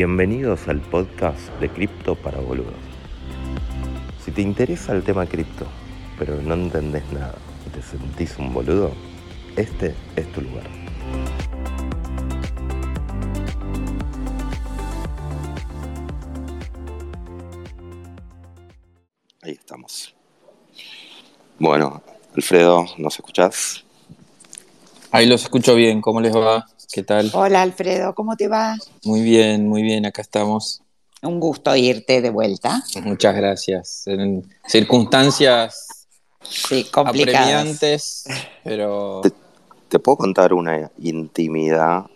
Bienvenidos al podcast de Cripto para Boludos. Si te interesa el tema cripto, pero no entendés nada y te sentís un boludo, este es tu lugar. Ahí estamos. Bueno, Alfredo, ¿nos escuchás? Ahí los escucho bien, ¿cómo les va? ¿Qué tal? Hola Alfredo, ¿cómo te va? Muy bien, muy bien, acá estamos. Un gusto irte de vuelta. Muchas gracias. En circunstancias sí, complicadas. apremiantes, pero... Te, te puedo contar una intimidad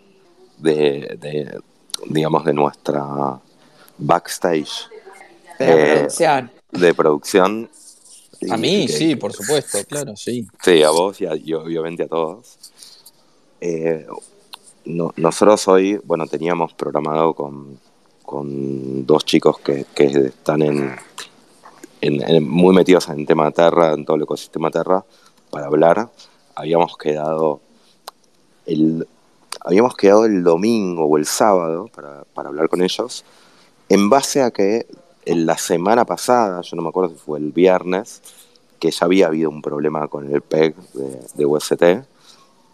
de, de, digamos, de nuestra backstage. De Eh, producción. De producción. A mí, que- sí, por supuesto, claro, sí. Sí, a vos y, a- y obviamente a todos. Eh, no- nosotros hoy, bueno, teníamos programado con, con dos chicos que, que están en, muy metidos en tema Terra, en todo el ecosistema Terra, para hablar. Habíamos quedado el, habíamos quedado el domingo o el sábado para, para hablar con ellos, en base a que en la semana pasada, yo no me acuerdo si fue el viernes, que ya había habido un problema con el PEG de, de UST,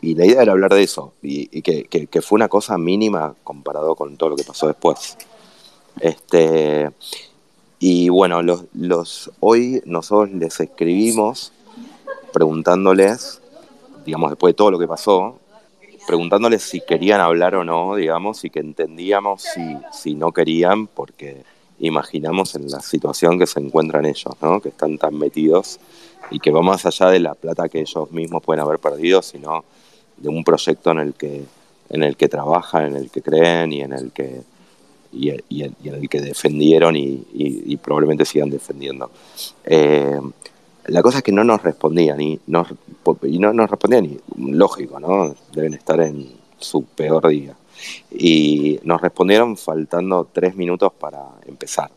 y la idea era hablar de eso, y, que, que- que fue una cosa mínima comparado con todo lo que pasó después. Este, y bueno, los, los, hoy nosotros les escribimos preguntándoles, digamos, después de todo lo que pasó, preguntándoles si querían hablar o no, digamos, y que entendíamos si, si no querían, porque imaginamos en la situación que se encuentran ellos, ¿no? Que están tan metidos y que va más allá de la plata que ellos mismos pueden haber perdido, sino de un proyecto en el que, en el que trabajan, en el que creen y en el que, y, y- y en el que defendieron y, y- probablemente sigan defendiendo. Eh, la cosa es que no nos respondían y, nos, y no nos respondían y lógico, ¿no? Deben estar en su peor día. Y nos respondieron faltando tres minutos para empezar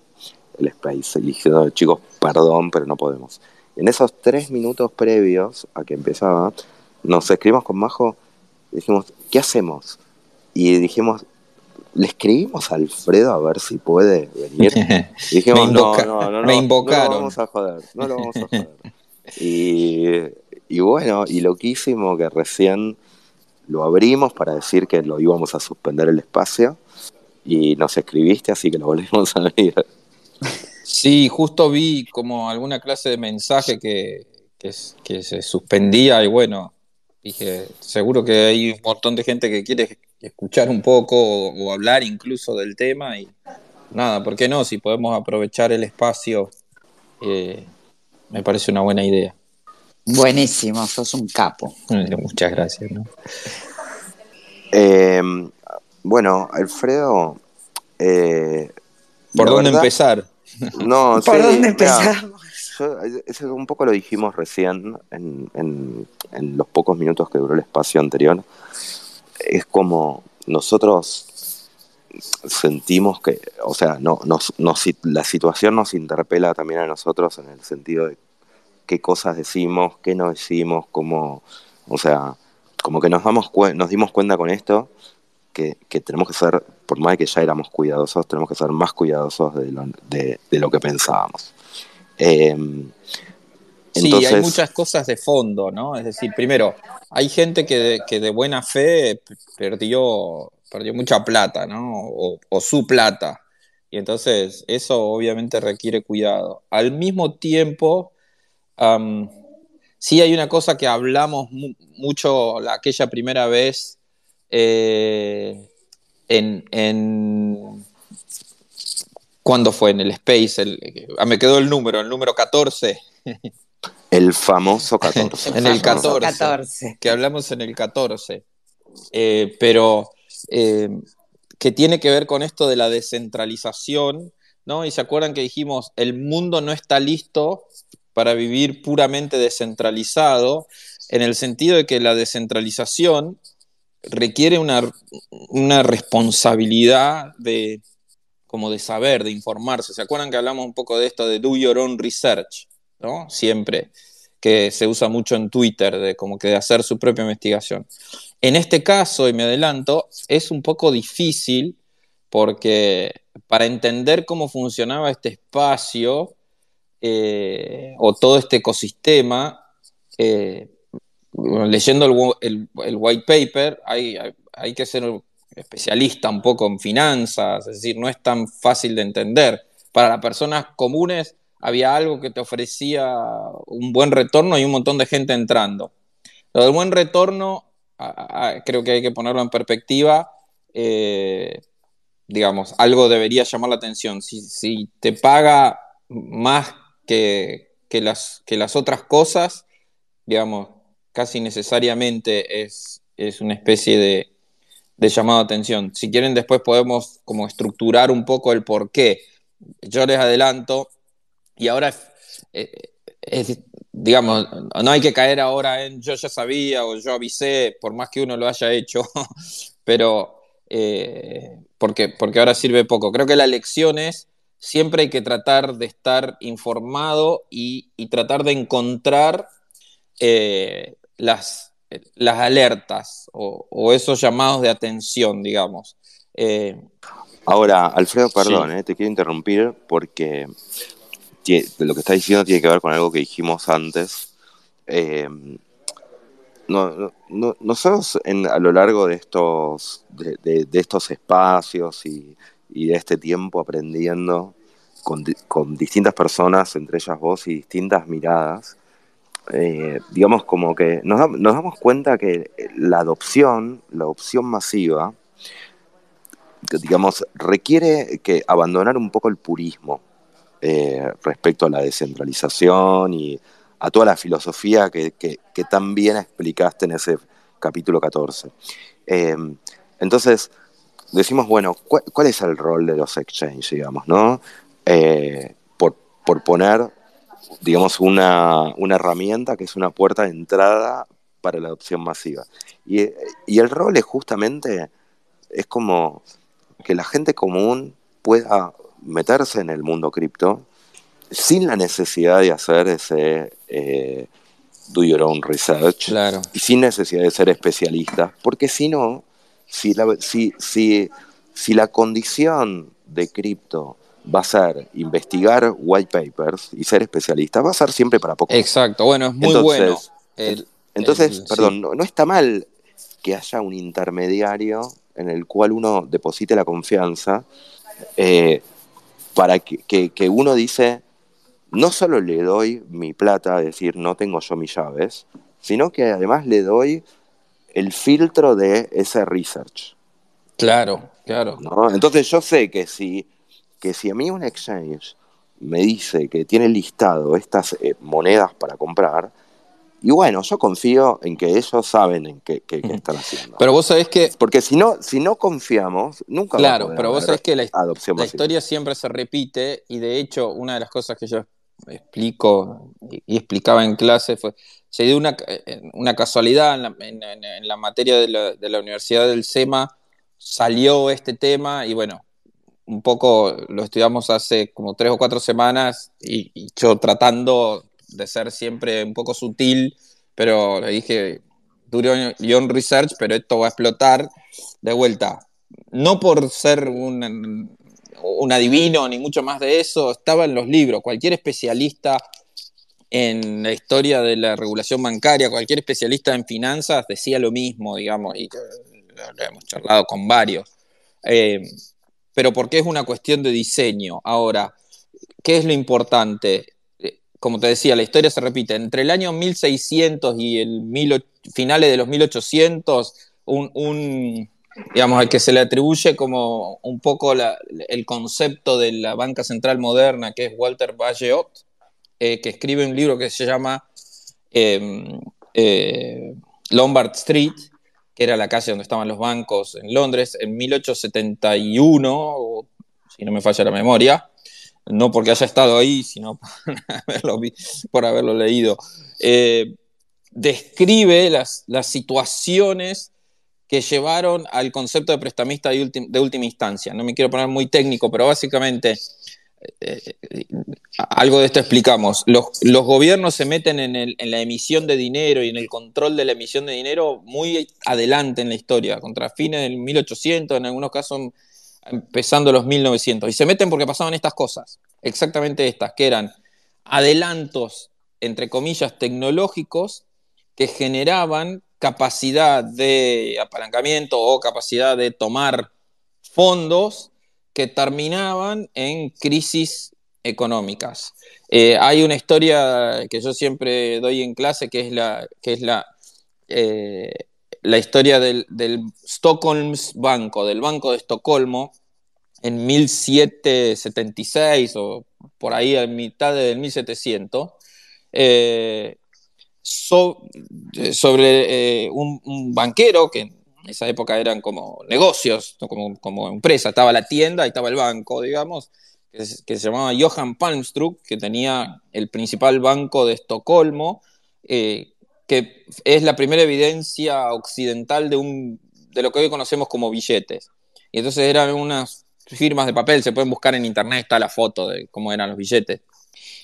el space, diciendo, chicos, perdón, pero no podemos. En esos tres minutos previos a que empezaba, nos escribimos con Majo y dijimos, ¿qué hacemos? Y dijimos, le escribimos a Alfredo a ver si puede venir. Y dijimos, Me no, invoca- no, no, no, me no invocaron. lo vamos a joder, no lo vamos a joder. Y, y bueno, y loquísimo que recién lo abrimos para decir que lo íbamos a suspender el espacio y nos escribiste, así que lo volvimos a abrir. Sí, justo vi como alguna clase de mensaje que, que, que se suspendía y bueno, dije, seguro que hay un montón de gente que quiere escuchar un poco o, o hablar incluso del tema y nada, ¿por qué no? Si podemos aprovechar el espacio, eh, me parece una buena idea. Buenísimo, sos un capo. Muchas gracias. ¿no? Eh, bueno, Alfredo... eh, ¿Por dónde verdad- empezar? No, ¿Por sí, dónde empezamos? Yo, eso un poco lo dijimos recién en, en- los pocos minutos que duró el espacio anterior. Es como nosotros sentimos que, o sea, no, nos, nos- la situación nos interpela también a nosotros en el sentido de qué cosas decimos, qué no decimos, cómo, o sea, como que nos, damos nos dimos cuenta con esto que, que tenemos que ser, por más que ya éramos cuidadosos, tenemos que ser más cuidadosos de lo, de lo que pensábamos. Eh, Sí, hay muchas cosas de fondo, ¿no? Es decir, primero, hay gente que de, que de buena fe perdió, perdió mucha plata, ¿no? O, o su plata. Y entonces eso obviamente requiere cuidado. Al mismo tiempo, sí hay una cosa que hablamos mu- mucho la, aquella primera vez eh, en, en- ¿Cuándo fue? En el Space. el- ah, me quedó el número, el número 14. el famoso 14. En el Famoso 14. 14. que hablamos en el 14, Eh, pero eh, que tiene que ver con esto de la descentralización, ¿no? Y se acuerdan que dijimos, el mundo no está listo para vivir puramente descentralizado, en el sentido de que la descentralización requiere una, una responsabilidad de, como de saber, de informarse. ¿Se acuerdan que hablamos un poco de esto de do your own research? ¿no? Siempre, que se usa mucho en Twitter, de como que de hacer su propia investigación. En este caso, y me adelanto, es un poco difícil porque para entender cómo funcionaba este espacio eh, o todo este ecosistema, eh, leyendo el, white paper, hay, que ser especialista un poco en finanzas, es decir, no es tan fácil de entender. Para las personas comunes había algo que te ofrecía un buen retorno y un montón de gente entrando. Lo del buen retorno, creo que hay que ponerlo en perspectiva. Eh, digamos, algo debería llamar la atención. Si, te paga más que, las, que las otras cosas, digamos, casi necesariamente es, es una especie de, llamado de atención. Si quieren, después podemos como estructurar un poco el por qué. Yo les adelanto, y ahora eh, digamos, no hay que caer ahora en yo ya sabía o yo avisé, por más que uno lo haya hecho, pero eh, porque, porque ahora sirve poco. Creo que la lección es siempre hay que tratar de estar informado y, tratar de encontrar eh, las, las alertas o, esos llamados de atención, digamos. Eh, Ahora, Alfredo, perdón, te quiero interrumpir porque lo que estás diciendo tiene que ver con algo que dijimos antes. No, no, nosotros a lo largo de estos, de, estos espacios y, de este tiempo aprendiendo con, distintas personas, entre ellas vos, y distintas miradas, eh, digamos como que nos, damos cuenta que la adopción, la adopción masiva, digamos, requiere que abandonar un poco el purismo eh, respecto a la descentralización y a toda la filosofía que, que, tan bien explicaste en ese capítulo 14. Eh, entonces, decimos, bueno, ¿cuál, es el rol de los exchanges, digamos, no? Eh, por, poner, digamos, una, herramienta que es una puerta de entrada para la adopción masiva. Y, y el rol es justamente, es como que la gente común pueda meterse en el mundo cripto sin la necesidad de hacer ese eh, do your own research y sin necesidad de ser especialista, porque si no, si la, si, si, si la condición de cripto va a ser investigar white papers y ser especialista, va a ser siempre para poco. Exacto, bueno, es muy bueno. entonces, perdón, no, está mal que haya un intermediario en el cual uno deposite la confianza eh, para que, que, uno dice, no solo le doy mi plata, es decir, no tengo yo mis llaves, sino que además le doy el filtro de ese research. Claro, claro. Entonces yo sé que si, que si a mí un exchange me dice que tiene listado estas eh, monedas para comprar, y bueno, yo confío en que ellos saben en qué, están haciendo. Pero vos sabés que... Porque si no, si no confiamos, nunca Claro, a pero vos sabés que la, la historia siempre se repite y de hecho una de las cosas que yo explico y explicaba en clase fue, se dio una, una casualidad en la, materia de la, Universidad del SEMA, salió este tema y bueno, un poco lo estudiamos hace como tres o cuatro semanas y, yo tratando de ser siempre un poco sutil, pero le dije, duro Young Research, pero esto va a explotar de vuelta. No por ser un, un adivino ni mucho más de eso, estaba en los libros. Cualquier especialista en la historia de la regulación bancaria, cualquier especialista en finanzas decía lo mismo, digamos, y lo hemos charlado con varios. Eh, pero porque es una cuestión de diseño. Ahora, ¿qué es lo importante? Eh, como te decía, la historia se repite. Entre el año 1600 y el finales de los 1800, un digamos, al que se le atribuye como un poco el concepto de la banca central moderna, que es Walter Bayeot, eh, que escribe un libro que se llama em, eh, Lombard Street, que era la calle donde estaban los bancos en Londres, en 1871, si no me falla la memoria, no porque haya estado ahí, sino por haberlo, leído, eh, describe las, las situaciones que llevaron al concepto de prestamista de, última instancia. No me quiero poner muy técnico, pero básicamente algo de esto explicamos. Los, gobiernos se meten en, la emisión de dinero y en el control de la emisión de dinero muy adelante en la historia, contra fines del 1800, en algunos casos empezando los 1900. Y se meten porque pasaban estas cosas, exactamente estas, que eran adelantos, entre comillas, tecnológicos que generaban capacidad de apalancamiento o capacidad de tomar fondos que terminaban en crisis económicas. Eh, hay una historia que yo siempre doy en clase que es la, que es la, eh, la historia del, del Stockholms Banco, del Banco de Estocolmo, en 1776 o por ahí a mitad del 1700, eh, sobre un, banquero que en esa época eran como negocios, como, como empresa, estaba la tienda y estaba el banco, digamos, que, se llamaba Johan Palmstrup, que tenía el principal banco de Estocolmo, eh, que es la primera evidencia occidental de, un, de lo que hoy conocemos como billetes. Y entonces eran unas firmas de papel, se pueden buscar en internet, está la foto de cómo eran los billetes,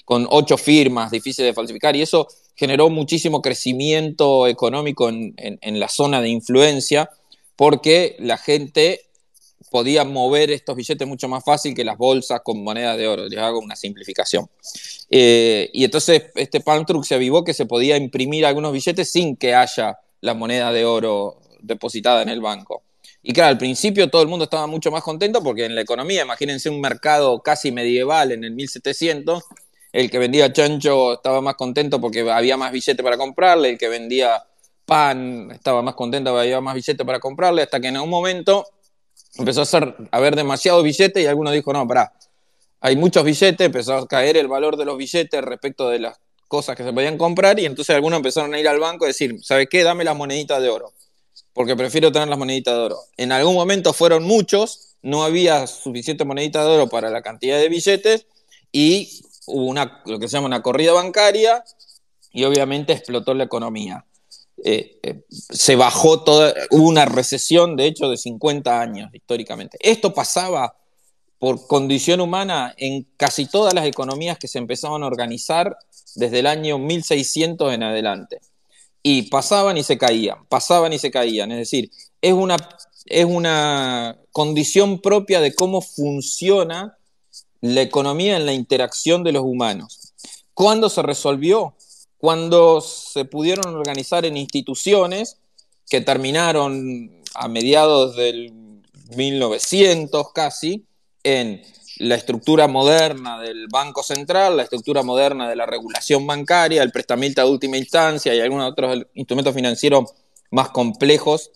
con ocho firmas, difíciles de falsificar, y eso generó muchísimo crecimiento económico en, la zona de influencia, porque la gente podía mover estos billetes mucho más fácil que las bolsas con monedas de oro. Les hago una simplificación. Eh, y entonces este Palm Truck se avivó que se podía imprimir algunos billetes sin que haya la moneda de oro depositada en el banco. Y claro, al principio todo el mundo estaba mucho más contento porque en la economía, imagínense un mercado casi medieval en el 1700, el que vendía chancho estaba más contento porque había más billetes para comprarle, el que vendía pan estaba más contento porque había más billetes para comprarle, hasta que en un momento empezó a, ser, a haber demasiados billetes y alguno dijo, no, pará, hay muchos billetes, empezó a caer el valor de los billetes respecto de las cosas que se podían comprar y entonces algunos empezaron a ir al banco y decir, ¿sabe qué? Dame las moneditas de oro, porque prefiero tener las moneditas de oro. En algún momento fueron muchos, no había suficiente moneditas de oro para la cantidad de billetes y hubo una, lo que se llama una corrida bancaria y obviamente explotó la economía. Eh, eh, se bajó toda, hubo una recesión, de hecho, de 50 años históricamente. Esto pasaba por condición humana en casi todas las economías que se empezaban a organizar desde el año 1600 en adelante. Y pasaban y se caían, pasaban y se caían. Es decir, es una, es una condición propia de cómo funciona la economía en la interacción de los humanos. ¿Cuándo se resolvió? cuando se pudieron organizar en instituciones que terminaron a mediados del 1900 casi en la estructura moderna del Banco Central, la estructura moderna de la regulación bancaria, el prestamista de última instancia y algunos otros instrumentos financieros más complejos,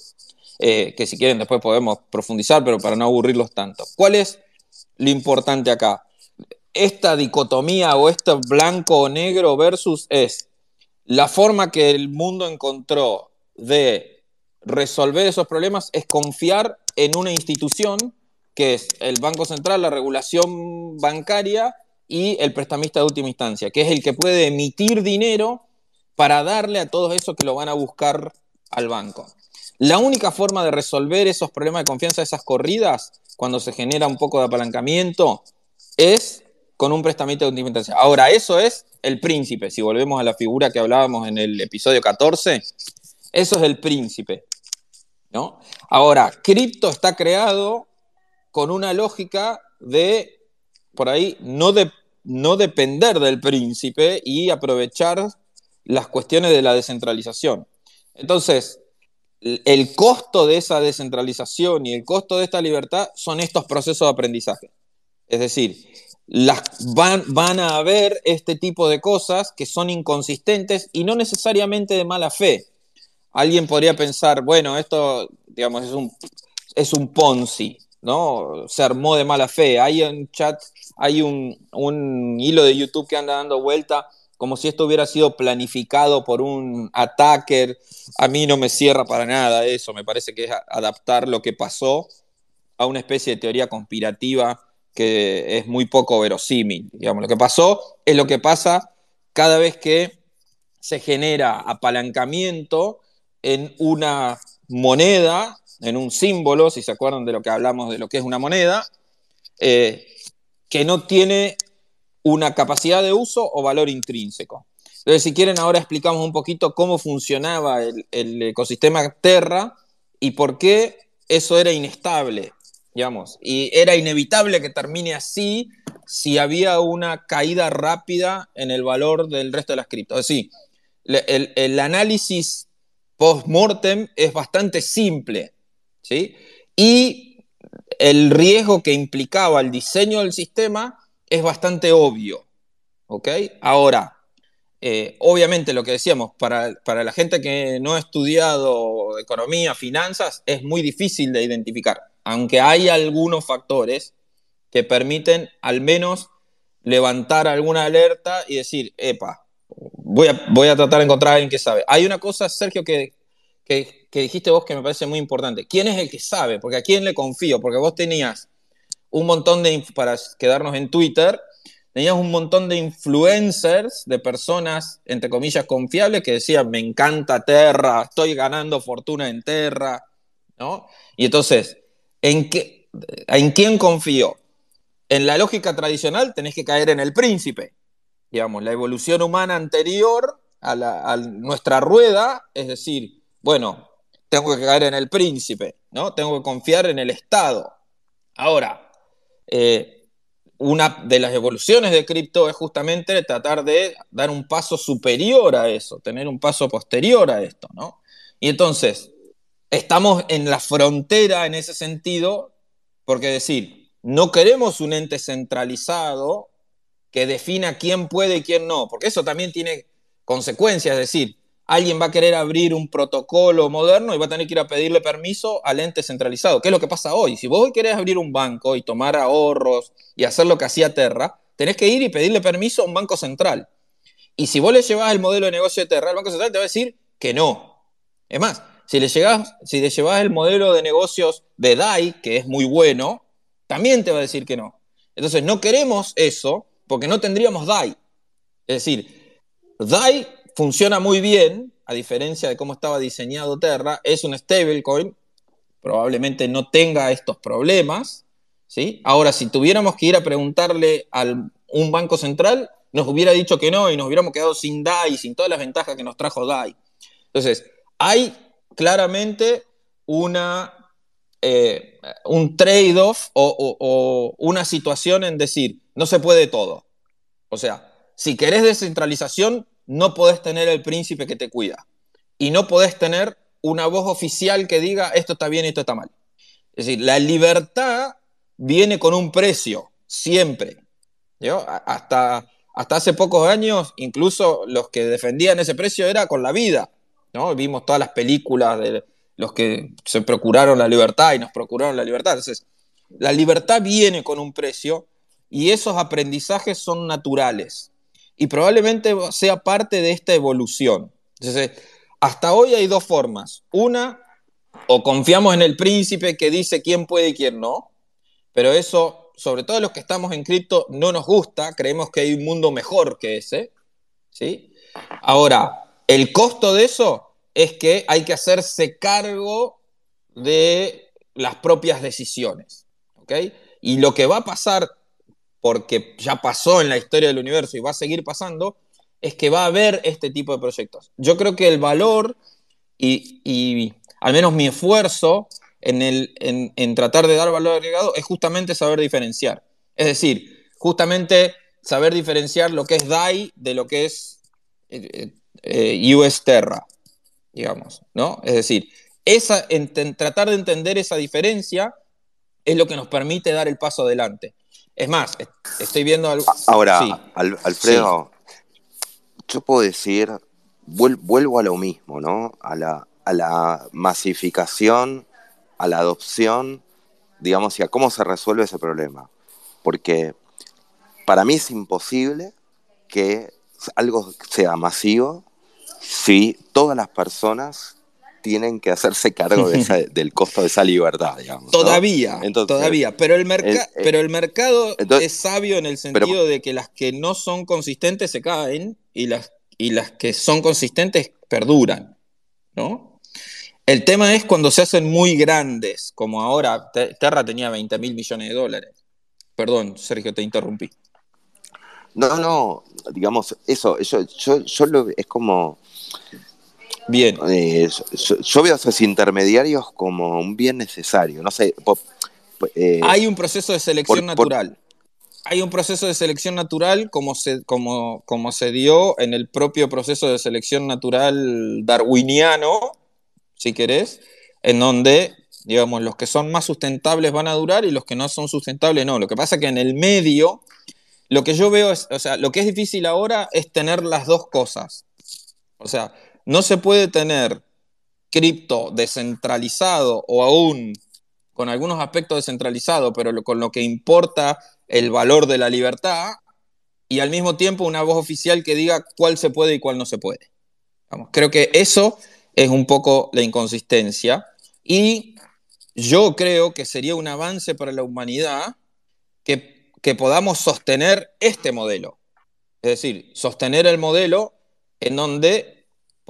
eh, que si quieren después podemos profundizar, pero para no aburrirlos tanto. ¿Cuál es lo importante acá? Esta dicotomía o esto blanco o negro versus es la forma que el mundo encontró de resolver esos problemas es confiar en una institución que es el Banco Central, la regulación bancaria y el prestamista de última instancia, que es el que puede emitir dinero para darle a todos esos que lo van a buscar al banco. La única forma de resolver esos problemas de confianza, esas corridas, cuando se genera un poco de apalancamiento, es con un prestamista de última instancia. Ahora, eso es el príncipe, si volvemos a la figura que hablábamos en el episodio 14, eso es el príncipe. ¿no? Ahora, cripto está creado con una lógica de, por ahí, no, de, no depender del príncipe y aprovechar las cuestiones de la descentralización. Entonces, el costo de esa descentralización y el costo de esta libertad son estos procesos de aprendizaje. Es decir, van, van a haber este tipo de cosas que son inconsistentes y no necesariamente de mala fe. Alguien podría pensar, bueno, esto, digamos, es un, es un Ponzi, ¿no? Se armó de mala fe. Hay un chat, hay un, un hilo de YouTube que anda dando vuelta como si esto hubiera sido planificado por un attacker. A mí no me cierra para nada eso, me parece que es adaptar lo que pasó a una especie de teoría conspirativa que es muy poco verosímil. Digamos, lo que pasó es lo que pasa cada vez que se genera apalancamiento en una moneda, en un símbolo, si se acuerdan de lo que hablamos de lo que es una moneda, eh, que no tiene una capacidad de uso o valor intrínseco. Entonces, si quieren, ahora explicamos un poquito cómo funcionaba el, ecosistema Terra y por qué eso era inestable digamos, y era inevitable que termine así si había una caída rápida en el valor del resto de las criptos. Es decir, el, el análisis post-mortem es bastante simple, ¿sí? Y el riesgo que implicaba el diseño del sistema es bastante obvio, ¿ok? Ahora, eh, obviamente lo que decíamos, para, para, la gente que no ha estudiado economía, finanzas, es muy difícil de identificar, aunque hay algunos factores que permiten al menos levantar alguna alerta y decir, epa, voy a, voy a tratar de encontrar a alguien que sabe. Hay una cosa, Sergio, que, que, que dijiste vos que me parece muy importante. ¿Quién es el que sabe? Porque a quién le confío, porque vos tenías un montón de, para quedarnos en Twitter, tenías un montón de influencers, de personas, entre comillas, confiables, que decían, me encanta Terra, estoy ganando fortuna en Terra, ¿no? Y entonces, ¿en, qué, ¿en quién confío? En la lógica tradicional tenés que caer en el príncipe, digamos, la evolución humana anterior a, la, a nuestra rueda, es decir, bueno, tengo que caer en el príncipe, ¿no? Tengo que confiar en el Estado. Ahora, eh, una de las evoluciones de cripto es justamente tratar de dar un paso superior a eso, tener un paso posterior a esto, ¿no? Y entonces, estamos en la frontera en ese sentido, porque decir, no queremos un ente centralizado que defina quién puede y quién no, porque eso también tiene consecuencias, es decir, alguien va a querer abrir un protocolo moderno y va a tener que ir a pedirle permiso al ente centralizado. ¿Qué es lo que pasa hoy? Si vos querés abrir un banco y tomar ahorros y hacer lo que hacía Terra, tenés que ir y pedirle permiso a un banco central. Y si vos le llevas el modelo de negocio de Terra, el banco central te va a decir que no. Es más, si le, llegás, si le llevas el modelo de negocios de DAI, que es muy bueno, también te va a decir que no. Entonces, no queremos eso porque no tendríamos DAI. Es decir, DAI funciona muy bien, a diferencia de cómo estaba diseñado Terra, es un stablecoin, probablemente no tenga estos problemas. ¿sí? Ahora, si tuviéramos que ir a preguntarle a un banco central, nos hubiera dicho que no y nos hubiéramos quedado sin DAI, sin todas las ventajas que nos trajo DAI. Entonces, hay claramente una, eh, un trade-off o, o una situación en decir, no se puede todo. O sea, si querés descentralización, no podés tener el príncipe que te cuida. Y no podés tener una voz oficial que diga esto está bien y esto está mal. Es decir, la libertad viene con un precio, siempre. Hasta, hasta hace pocos años, incluso los que defendían ese precio era con la vida. ¿no? Vimos todas las películas de los que se procuraron la libertad y nos procuraron la libertad. Entonces, la libertad viene con un precio y esos aprendizajes son naturales y probablemente sea parte de esta evolución. Entonces, hasta hoy hay dos formas. Una, o confiamos en el príncipe que dice quién puede y quién no, pero eso, sobre todo los que estamos en cripto, no nos gusta, creemos que hay un mundo mejor que ese. ¿sí? Ahora, el costo de eso es que hay que hacerse cargo de las propias decisiones. ¿ok? Y lo que va a pasar porque ya pasó en la historia del universo y va a seguir pasando, es que va a haber este tipo de proyectos. Yo creo que el valor y, al menos mi esfuerzo en, el, en, tratar de dar valor agregado es justamente saber diferenciar. Es decir, justamente saber diferenciar lo que es DAI de lo que es eh, eh, US Terra, digamos, ¿no? Es decir, esa, tratar de entender esa diferencia es lo que nos permite dar el paso adelante. Es más, estoy viendo algo. Ahora, Alfredo, yo puedo decir, vuelvo a lo mismo, ¿no? A la, a la masificación, a la adopción, digamos, y a cómo se resuelve ese problema. Porque para mí es imposible que algo sea masivo si todas las personas tienen que hacerse cargo del costo de esa libertad, digamos. Todavía, todavía. Pero el, pero el mercado es sabio en el sentido de que las que no son consistentes se caen y las, y las que son consistentes perduran, ¿no? El tema es cuando se hacen muy grandes, como ahora Terra tenía 20 mil millones de dólares. Perdón, Sergio, te interrumpí. No, no, digamos, eso, yo, yo, yo lo, es como Bien. Eh, yo, veo a esos intermediarios como un bien necesario. No sé, eh, Hay un proceso de selección por- por- natural. Hay un proceso de selección natural como se, como, como se dio en el propio proceso de selección natural darwiniano, si querés, en donde, digamos, los que son más sustentables van a durar y los que no son sustentables no. Lo que pasa que en el medio, lo que yo veo es, o sea, lo que es difícil ahora es tener las dos cosas. O sea, no se puede tener cripto descentralizado o aún con algunos aspectos descentralizados, pero con lo que importa el valor de la libertad, y al mismo tiempo una voz oficial que diga cuál se puede y cuál no se puede. Vamos, creo que eso es un poco la inconsistencia, y yo creo que sería un avance para la humanidad que, que podamos sostener este modelo. Es decir, sostener el modelo en donde,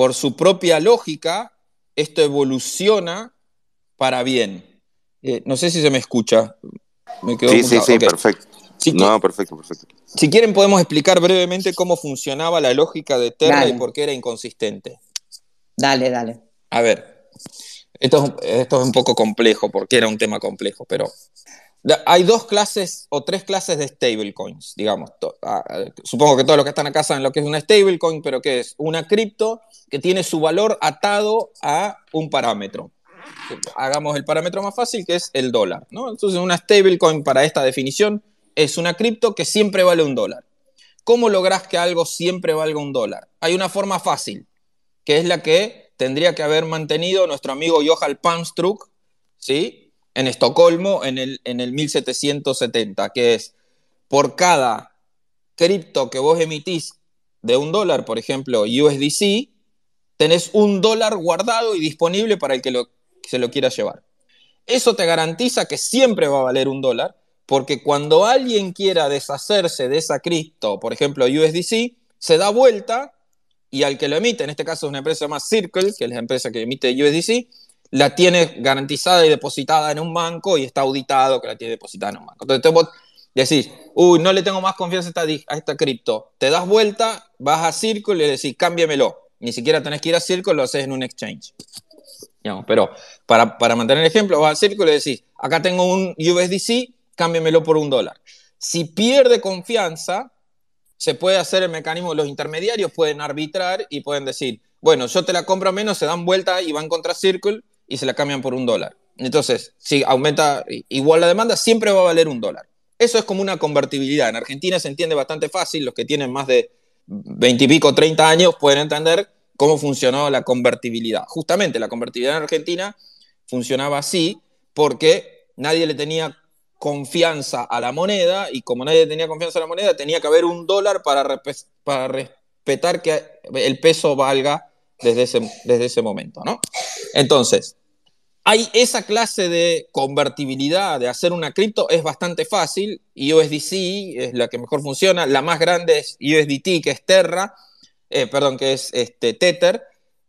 por su propia lógica, esto evoluciona para bien. Eh, no sé si se me escucha. Me quedo sí, sí, sí, perfecto. Si, No, perfecto, perfecto. si quieren, podemos explicar brevemente cómo funcionaba la lógica de Terra Dale. y por qué era inconsistente. Dale, dale. A ver, esto es, esto es un poco complejo porque era un tema complejo, pero hay dos clases o tres clases de stablecoins, digamos. Supongo que todos los que están acá saben lo que es una stablecoin, pero que es una cripto que tiene su valor atado a un parámetro. Hagamos el parámetro más fácil, que es el dólar. ¿no? Entonces, una stablecoin para esta definición es una cripto que siempre vale un dólar. ¿Cómo lográs que algo siempre valga un dólar? Hay una forma fácil, que es la que tendría que haber mantenido nuestro amigo Johan Palmstruck, ¿sí? En Estocolmo en el, en el 1770, que es por cada cripto que vos emitís de un dólar, por ejemplo, USDC, tenés un dólar guardado y disponible para el que, se lo quiera llevar. Eso te garantiza que siempre va a valer un dólar, porque cuando alguien quiera deshacerse de esa cripto, por ejemplo USDC, se da vuelta y al que lo emite, en este caso es una empresa más Circle, que es la empresa que emite USDC, la tiene garantizada y depositada en un banco y está auditado que la tiene depositada en un banco. Entonces vos decís, uy, no le tengo más confianza a esta, cripto. Te das vuelta, vas a Circle y le decís, cámbiamelo. Ni siquiera tenés que ir a Circle, lo haces en un exchange. Pero para, para mantener el ejemplo, vas a Circle y le decís, acá tengo un USDC, cámbiamelo por un dólar. Si pierde confianza, se puede hacer el mecanismo, los intermediarios pueden arbitrar y pueden decir, bueno, yo te la compro menos, se dan vuelta y van contra Circle y se la cambian por un dólar. Entonces, si aumenta igual la demanda, siempre va a valer un dólar. Eso es como una convertibilidad. En Argentina se entiende bastante fácil, los que tienen más de 20 y pico, 30 años pueden entender cómo funcionó la convertibilidad. Justamente la convertibilidad en Argentina funcionaba así porque nadie le tenía confianza a la moneda y como nadie tenía confianza a la moneda, tenía que haber un dólar para, para respetar que el peso valga desde ese, desde ese momento, ¿no? Entonces, hay esa clase de convertibilidad, de hacer una cripto, es bastante fácil. USDC es la que mejor funciona. La más grande es USDT, que es Terra, eh, perdón, que es este, Tether.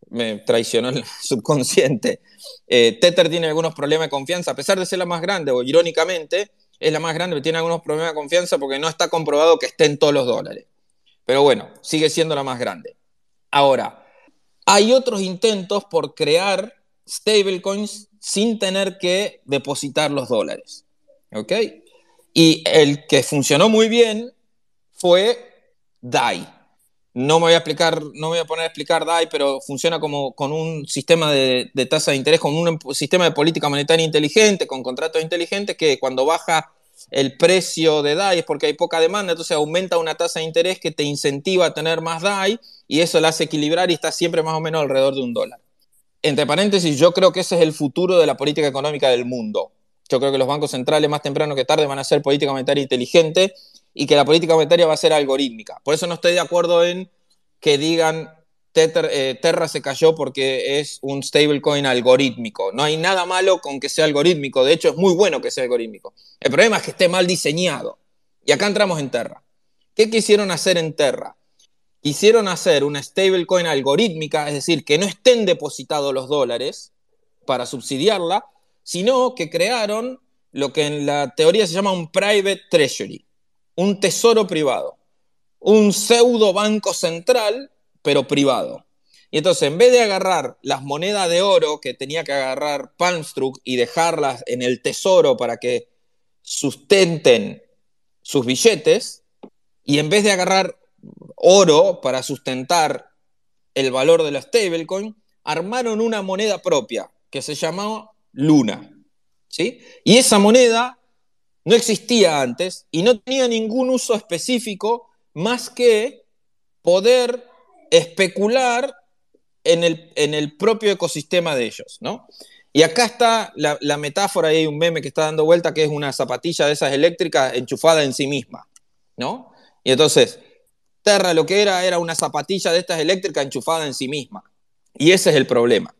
Me traicionó el subconsciente. Eh, Tether tiene algunos problemas de confianza, a pesar de ser la más grande, o irónicamente, es la más grande, pero tiene algunos problemas de confianza porque no está comprobado que esté en todos los dólares. Pero bueno, sigue siendo la más grande. Ahora, hay otros intentos por crear stablecoins sin tener que depositar los dólares. ¿Ok? Y el que funcionó muy bien fue DAI. No me voy a explicar, no voy a poner a explicar DAI, pero funciona como con un sistema de, de tasa de interés, con un sistema de política monetaria inteligente, con contratos inteligentes, que cuando baja el precio de DAI es porque hay poca demanda, entonces aumenta una tasa de interés que te incentiva a tener más DAI y eso la hace equilibrar y está siempre más o menos alrededor de un dólar. Entre paréntesis, yo creo que ese es el futuro de la política económica del mundo. Yo creo que los bancos centrales más temprano que tarde van a hacer política monetaria inteligente y que la política monetaria va a ser algorítmica. Por eso no estoy de acuerdo en que digan Tether, eh, Terra se cayó porque es un stablecoin algorítmico. No hay nada malo con que sea algorítmico. De hecho, es muy bueno que sea algorítmico. El problema es que esté mal diseñado. Y acá entramos en Terra. ¿Qué quisieron hacer en Terra? Quisieron hacer una stablecoin algorítmica, es decir, que no estén depositados los dólares para subsidiarla, sino que crearon lo que en la teoría se llama un private treasury, un tesoro privado, un pseudo banco central, pero privado. Y entonces, en vez de agarrar las monedas de oro que tenía que agarrar Palmstruck y dejarlas en el tesoro para que sustenten sus billetes y en vez de agarrar oro para sustentar el valor de la stablecoin, armaron una moneda propia que se llamaba Luna. ¿sí? Y esa moneda no existía antes y no tenía ningún uso específico más que poder especular en el, en el propio ecosistema de ellos, ¿no? Y acá está la, metáfora, hay un meme que está dando vuelta, que es una zapatilla de esas eléctricas enchufada en sí misma, ¿no? Y entonces, Terra lo que era era una zapatilla de estas eléctricas enchufada en sí misma. Y ese es el problema.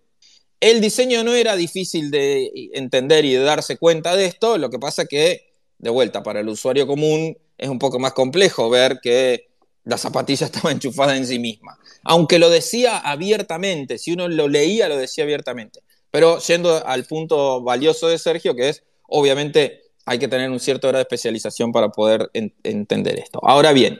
El diseño no era difícil de entender y de darse cuenta de esto, lo que pasa que, de vuelta, para el usuario común es un poco más complejo ver que la zapatilla estaba enchufada en sí misma. Aunque lo decía abiertamente, si uno lo leía, lo decía abiertamente. Pero yendo al punto valioso de Sergio, que es, obviamente, hay que tener un cierto grado de especialización para poder en entender esto. Ahora bien,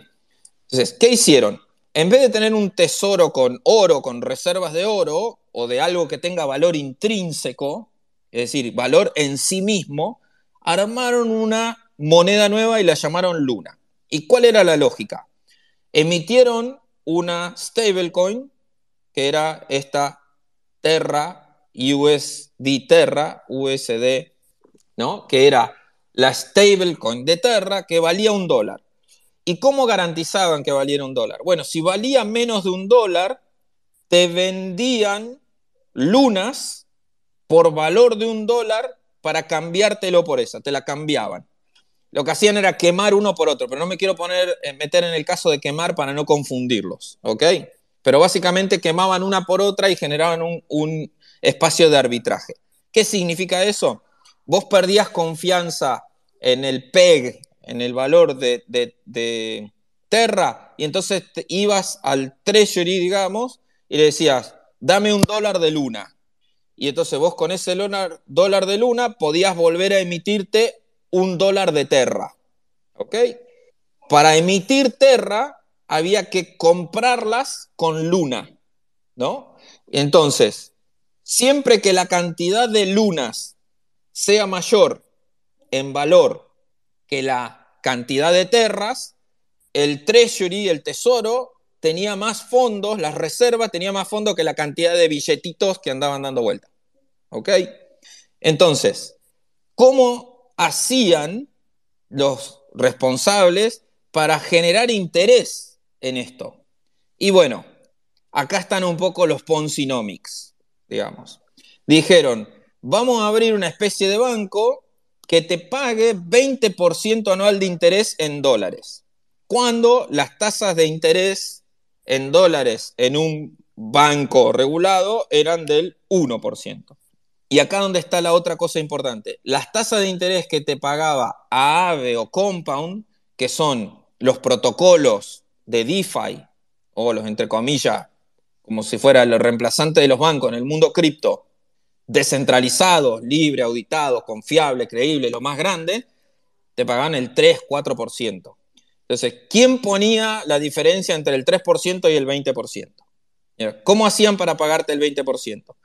entonces, ¿qué hicieron? En vez de tener un tesoro con oro, con reservas de oro, o de algo que tenga valor intrínseco, es decir, valor en sí mismo, armaron una moneda nueva y la llamaron Luna. ¿Y cuál era la lógica? Emitieron una stablecoin, que era esta Terra, USD Terra, USD, ¿no? Que era la stablecoin de Terra que valía un dólar. ¿Y cómo garantizaban que valiera un dólar? Bueno, si valía menos de un dólar, te vendían lunas por valor de un dólar para cambiártelo por esa, te la cambiaban. Lo que hacían era quemar uno por otro, pero no me quiero poner, eh, meter en el caso de quemar para no confundirlos, ¿ok? Pero básicamente quemaban una por otra y generaban un, un espacio de arbitraje. ¿Qué significa eso? Vos perdías confianza en el PEG, en el valor de, de, Terra, y entonces te ibas al Treasury, digamos, y le decías, dame un dólar de luna. Y entonces vos con ese dólar de luna podías volver a emitirte un dólar de Terra. ¿Ok? Para emitir Terra había que comprarlas con luna. ¿No? Entonces, siempre que la cantidad de lunas sea mayor en valor que la cantidad de terras, el treasury, el tesoro, tenía más fondos, las reservas tenía más fondos que la cantidad de billetitos que andaban dando vuelta. ¿Ok? Entonces, ¿cómo hacían los responsables para generar interés en esto? Y bueno, acá están un poco los Ponzinomics, digamos. Dijeron, vamos a abrir una especie de banco que te pague 20% anual de interés en dólares, cuando las tasas de interés en dólares en un banco regulado eran del 1%. Y acá donde está la otra cosa importante, las tasas de interés que te pagaba AAVE o Compound, que son los protocolos de DeFi, o los entre comillas, como si fuera el reemplazante de los bancos en el mundo cripto, descentralizados, libre, auditados, confiable, creíble, lo más grande, te pagaban el 3-4%. Entonces, ¿quién ponía la diferencia entre el 3% y el 20%? ¿Cómo hacían para pagarte el 20%?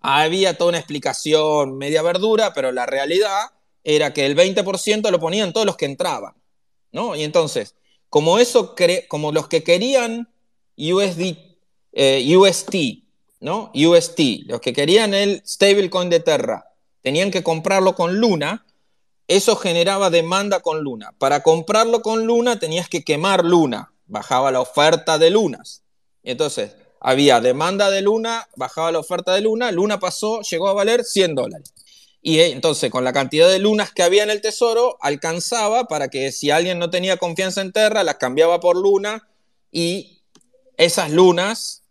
Había toda una explicación media verdura, pero la realidad era que el 20% lo ponían todos los que entraban, ¿no? Y entonces, como eso, como los que querían USD, eh, UST ¿no? UST, los que querían el stablecoin de Terra, tenían que comprarlo con Luna, eso generaba demanda con Luna. Para comprarlo con Luna tenías que quemar Luna, bajaba la oferta de Lunas. Entonces, había demanda de Luna, bajaba la oferta de Luna, Luna pasó, llegó a valer 100 dólares. Y eh, entonces, con la cantidad de lunas que había en el tesoro, alcanzaba para que si alguien no tenía confianza en Terra, las cambiaba por Luna y esas lunas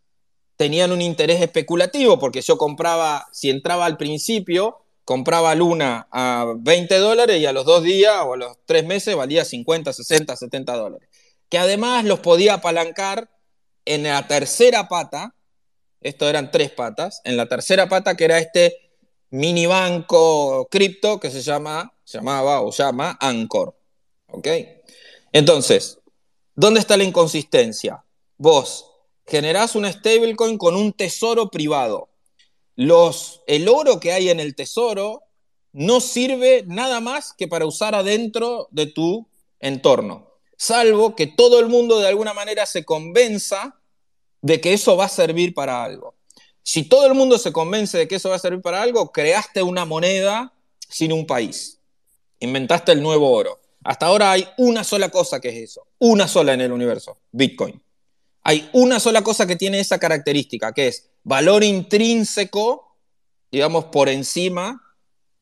tenían un interés especulativo, porque yo compraba, si entraba al principio, compraba Luna a 20 dólares y a los dos días o a los tres meses valía 50, 60, 70 dólares. Que además los podía apalancar en la tercera pata, esto eran tres patas, en la tercera pata que era este mini banco cripto que se llama, llamaba o llama Anchor. ¿Ok? Entonces, ¿dónde está la inconsistencia? Vos generás una stablecoin con un tesoro privado. Los, el oro que hay en el tesoro no sirve nada más que para usar adentro de tu entorno, salvo que todo el mundo de alguna manera se convenza de que eso va a servir para algo. Si todo el mundo se convence de que eso va a servir para algo, creaste una moneda sin un país. Inventaste el nuevo oro. Hasta ahora hay una sola cosa que es eso, una sola en el universo, Bitcoin. Hay una sola cosa que tiene esa característica, que es valor intrínseco, digamos, por encima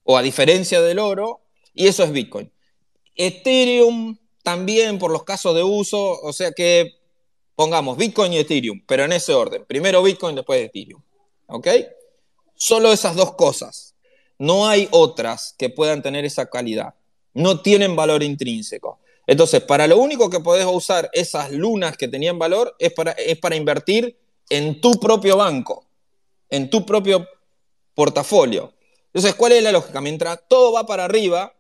o a diferencia del oro, y eso es Bitcoin. Ethereum también por los casos de uso, o sea que pongamos Bitcoin y Ethereum, pero en ese orden. Primero Bitcoin, después Ethereum. ¿Ok? Solo esas dos cosas. No hay otras que puedan tener esa calidad. No tienen valor intrínseco. Entonces, para lo único que podés usar esas lunas que tenían valor es para, es para invertir en tu propio banco, en tu propio portafolio. Entonces, ¿cuál es la lógica? Mientras todo va para arriba,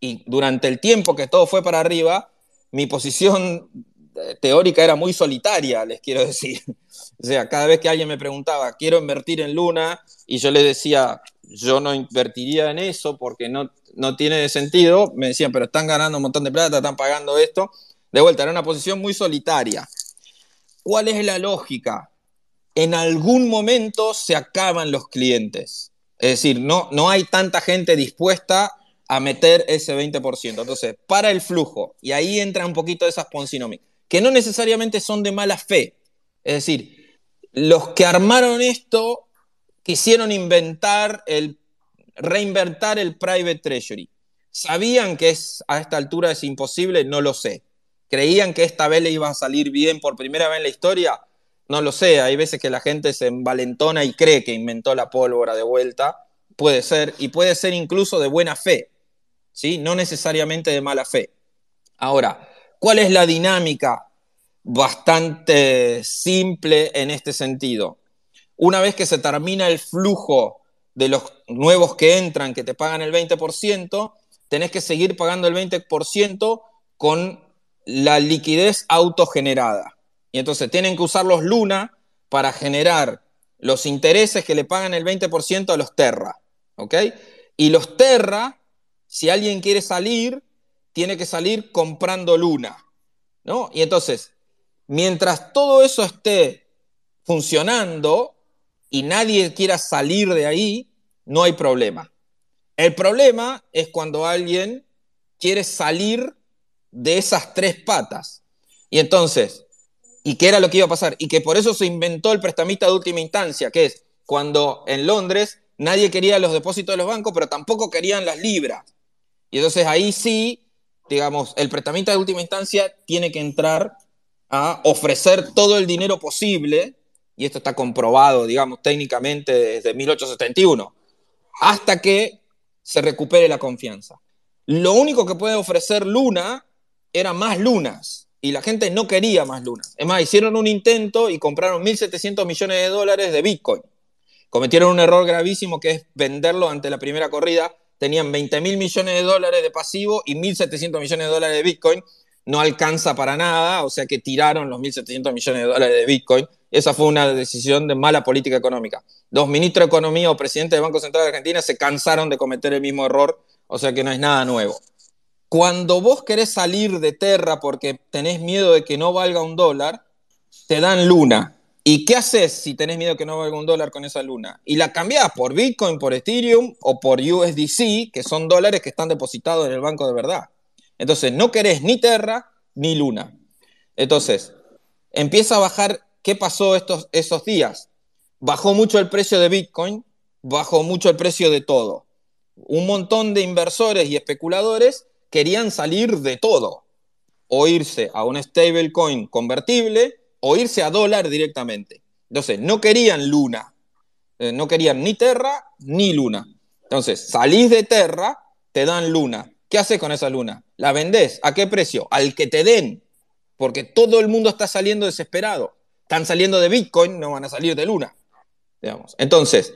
y durante el tiempo que todo fue para arriba, mi posición eh, teórica era muy solitaria, les quiero decir. O sea, cada vez que alguien me preguntaba, quiero invertir en Luna, y yo le decía, yo no invertiría en eso porque no, no tiene sentido, me decían, pero están ganando un montón de plata, están pagando esto. De vuelta, era una posición muy solitaria. ¿Cuál es la lógica? En algún momento se acaban los clientes. Es decir, no, no hay tanta gente dispuesta a meter ese 20%. Entonces, para el flujo, y ahí entra un poquito de esas Ponzi que no necesariamente son de mala fe. Es decir, los que armaron esto quisieron inventar el, reinventar el private treasury. ¿Sabían que es, a esta altura es imposible? No lo sé. ¿Creían que esta vez le iba a salir bien por primera vez en la historia? No lo sé. Hay veces que la gente se envalentona y cree que inventó la pólvora de vuelta. Puede ser, y puede ser incluso de buena fe, ¿sí? No necesariamente de mala fe. Ahora, ¿cuál es la dinámica? Bastante simple en este sentido una vez que se termina el flujo de los nuevos que entran, que te pagan el 20%, tenés que seguir pagando el 20% con la liquidez autogenerada. Y entonces tienen que usar los Luna para generar los intereses que le pagan el 20% a los Terra. ¿Ok? Y los Terra, si alguien quiere salir, tiene que salir comprando Luna. ¿No? Y entonces, mientras todo eso esté funcionando, y nadie quiera salir de ahí, no hay problema. El problema es cuando alguien quiere salir de esas tres patas. Y entonces, ¿y qué era lo que iba a pasar? Y que por eso se inventó el prestamista de última instancia, que es cuando en Londres nadie quería los depósitos de los bancos, pero tampoco querían las libras. Y entonces ahí sí, digamos, el prestamista de última instancia tiene que entrar a ofrecer todo el dinero posible y esto está comprobado, digamos, técnicamente desde 1871, hasta que se recupere la confianza. Lo único que puede ofrecer Luna era más lunas, y la gente no quería más lunas. Es más, hicieron un intento y compraron 1.700 millones de dólares de Bitcoin. Cometieron un error gravísimo que es venderlo ante la primera corrida. Tenían 20 mil millones de dólares de pasivo y 1.700 millones de dólares de Bitcoin. No alcanza para nada, o sea que tiraron los 1.700 millones de dólares de Bitcoin esa fue una decisión de mala política económica. Los ministros de Economía o presidentes del Banco Central de Argentina se cansaron de cometer el mismo error, o sea que no es nada nuevo. Cuando vos querés salir de Terra porque tenés miedo de que no valga un dólar, te dan luna. ¿Y qué haces si tenés miedo que no valga un dólar con esa luna? Y la cambiás por Bitcoin, por Ethereum o por USDC, que son dólares que están depositados en el banco de verdad. Entonces, no querés ni Terra ni luna. Entonces, empieza a bajar ¿qué pasó estos, esos días? Bajó mucho el precio de Bitcoin, bajó mucho el precio de todo. Un montón de inversores y especuladores querían salir de todo, o irse a un stablecoin convertible o irse a dólar directamente. Entonces, no querían Luna, eh, no querían ni Terra ni Luna. Entonces, salís de Terra, te dan Luna. ¿Qué haces con esa Luna? ¿La vendés? ¿A qué precio? Al que te den, porque todo el mundo está saliendo desesperado están saliendo de Bitcoin, no van a salir de Luna. Digamos. Entonces,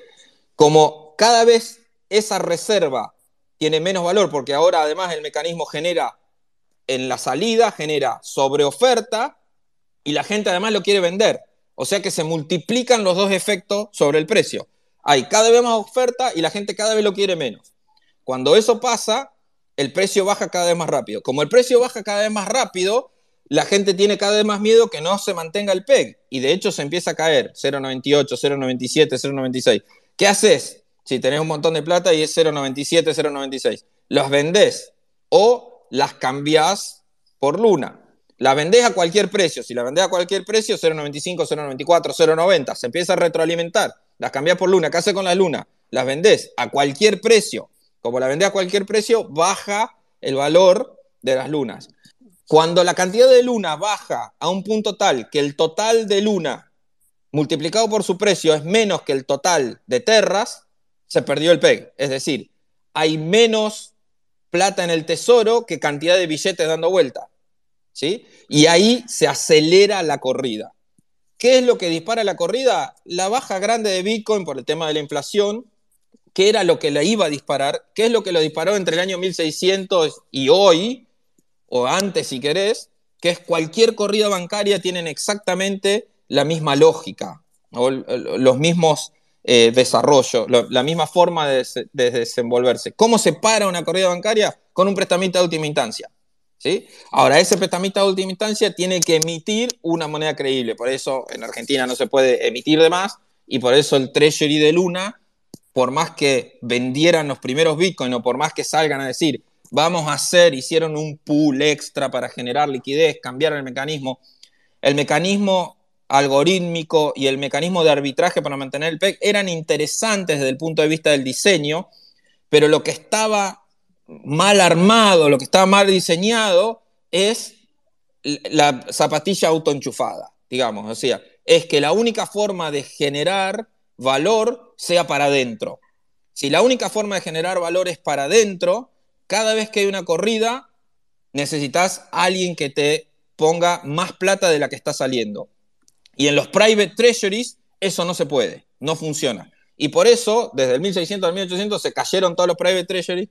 como cada vez esa reserva tiene menos valor, porque ahora además el mecanismo genera en la salida, genera sobreoferta y la gente además lo quiere vender. O sea que se multiplican los dos efectos sobre el precio. Hay cada vez más oferta y la gente cada vez lo quiere menos. Cuando eso pasa, el precio baja cada vez más rápido. Como el precio baja cada vez más rápido, la gente tiene cada vez más miedo que no se mantenga el PEG. Y de hecho se empieza a caer 0,98, 0,97, 0,96. ¿Qué haces? Si tenés un montón de plata y es 0,97, 0,96. Los vendés o las cambiás por luna. La vendés a cualquier precio. Si la vendés a cualquier precio, 0,95, 0,94, 0,90. Se empieza a retroalimentar. Las cambiás por luna. ¿Qué hace con la luna? Las vendés a cualquier precio. Como la vendés a cualquier precio, baja el valor de las lunas. Cuando la cantidad de luna baja a un punto tal que el total de luna multiplicado por su precio es menos que el total de terras, se perdió el PEG. Es decir, hay menos plata en el tesoro que cantidad de billetes dando vuelta. ¿sí? Y ahí se acelera la corrida. ¿Qué es lo que dispara la corrida? La baja grande de Bitcoin por el tema de la inflación, que era lo que la iba a disparar, ¿qué es lo que lo disparó entre el año 1600 y hoy, o antes si querés, que es cualquier corrida bancaria tienen exactamente la misma lógica, los mismos eh, desarrollos, la misma forma de, desenvolverse. ¿Cómo se para una corrida bancaria? Con un prestamista de última instancia. ¿sí? Ahora, ese prestamista de última instancia tiene que emitir una moneda creíble. Por eso en Argentina no se puede emitir de más y por eso el Treasury de Luna, por más que vendieran los primeros Bitcoin o por más que salgan a decir, vamos a hacer, hicieron un pool extra para generar liquidez, cambiar el mecanismo. El mecanismo algorítmico y el mecanismo de arbitraje para mantener el PEC eran interesantes desde el punto de vista del diseño, pero lo que estaba mal armado, lo que estaba mal diseñado es la zapatilla autoenchufada, digamos, o sea, es que la única forma de generar valor sea para adentro. Si la única forma de generar valor es para adentro, cada vez que hay una corrida, necesitas alguien que te ponga más plata de la que está saliendo. Y en los private treasuries eso no se puede, no funciona. Y por eso, desde el 1600 al 1800 se cayeron todos los private treasuries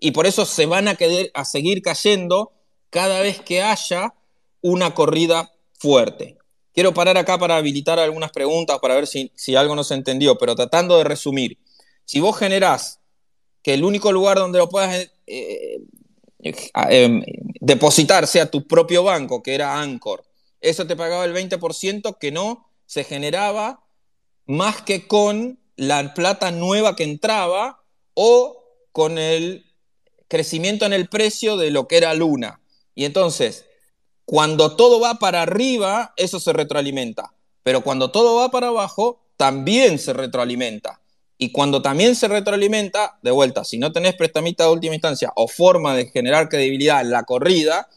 y por eso se van a, a seguir cayendo cada vez que haya una corrida fuerte. Quiero parar acá para habilitar algunas preguntas, para ver si, si algo no se entendió, pero tratando de resumir. Si vos generás que el único lugar donde lo puedas eh, eh, em, depositar sea tu propio banco, que era Anchor, eso te pagaba el 20% que no se generaba más que con la plata nueva que entraba o con el crecimiento en el precio de lo que era Luna. Y entonces, cuando todo va para arriba, eso se retroalimenta. Pero cuando todo va para abajo, también se retroalimenta. Y cuando también se retroalimenta, de vuelta, si no tenés prestamista de última instancia o forma de generar credibilidad en la corrida,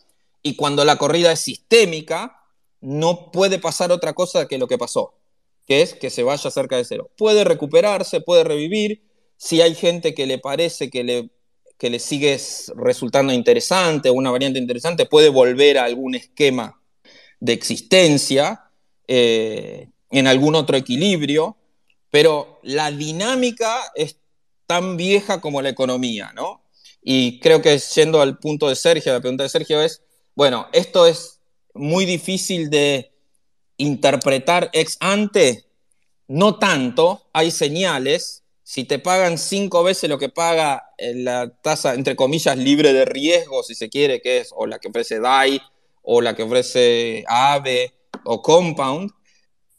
y cuando la corrida es sistémica, no puede pasar otra cosa que lo que pasó, que es que se vaya cerca de cero. Puede recuperarse, puede revivir, si hay gente que le parece que le, que le sigue resultando interesante, una variante interesante, puede volver a algún esquema de existencia eh, en algún otro equilibrio, pero la dinámica es tan vieja como la economía, ¿no? Y creo que yendo al punto de Sergio, la pregunta de Sergio es, bueno, esto es muy difícil de interpretar ex ante, no tanto, hay señales, si te pagan cinco veces lo que paga la tasa, entre comillas, libre de riesgo, si se quiere, que es o la que ofrece DAI, o la que ofrece AVE, o Compound,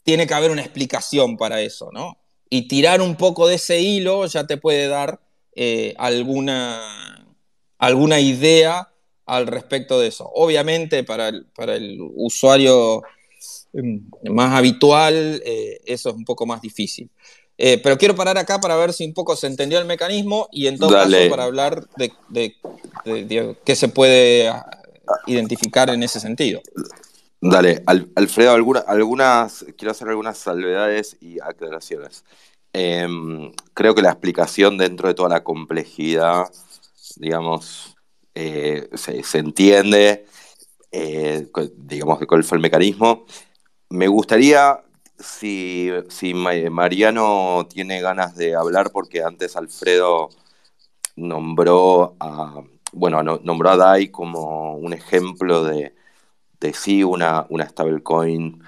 tiene que haber una explicación para eso, ¿no? Y tirar un poco de ese hilo ya te puede dar eh, alguna, alguna idea al respecto de eso. Obviamente para el, para el usuario mm, más habitual eh, eso es un poco más difícil. Eh, pero quiero parar acá para ver si un poco se entendió el mecanismo y en todo caso para hablar de, de qué se puede ah, identificar en ese sentido. Dale, Alfredo, algunas, quiero hacer algunas salvedades y aclaraciones. Em, creo que la explicación dentro de toda la complejidad, digamos, eh, se, entiende, eh, digamos, de cuál fue el mecanismo. Me gustaría, si, si Mariano tiene ganas de hablar, porque antes Alfredo nombró a, bueno, nombró a DAI como un ejemplo de de sí una, una stablecoin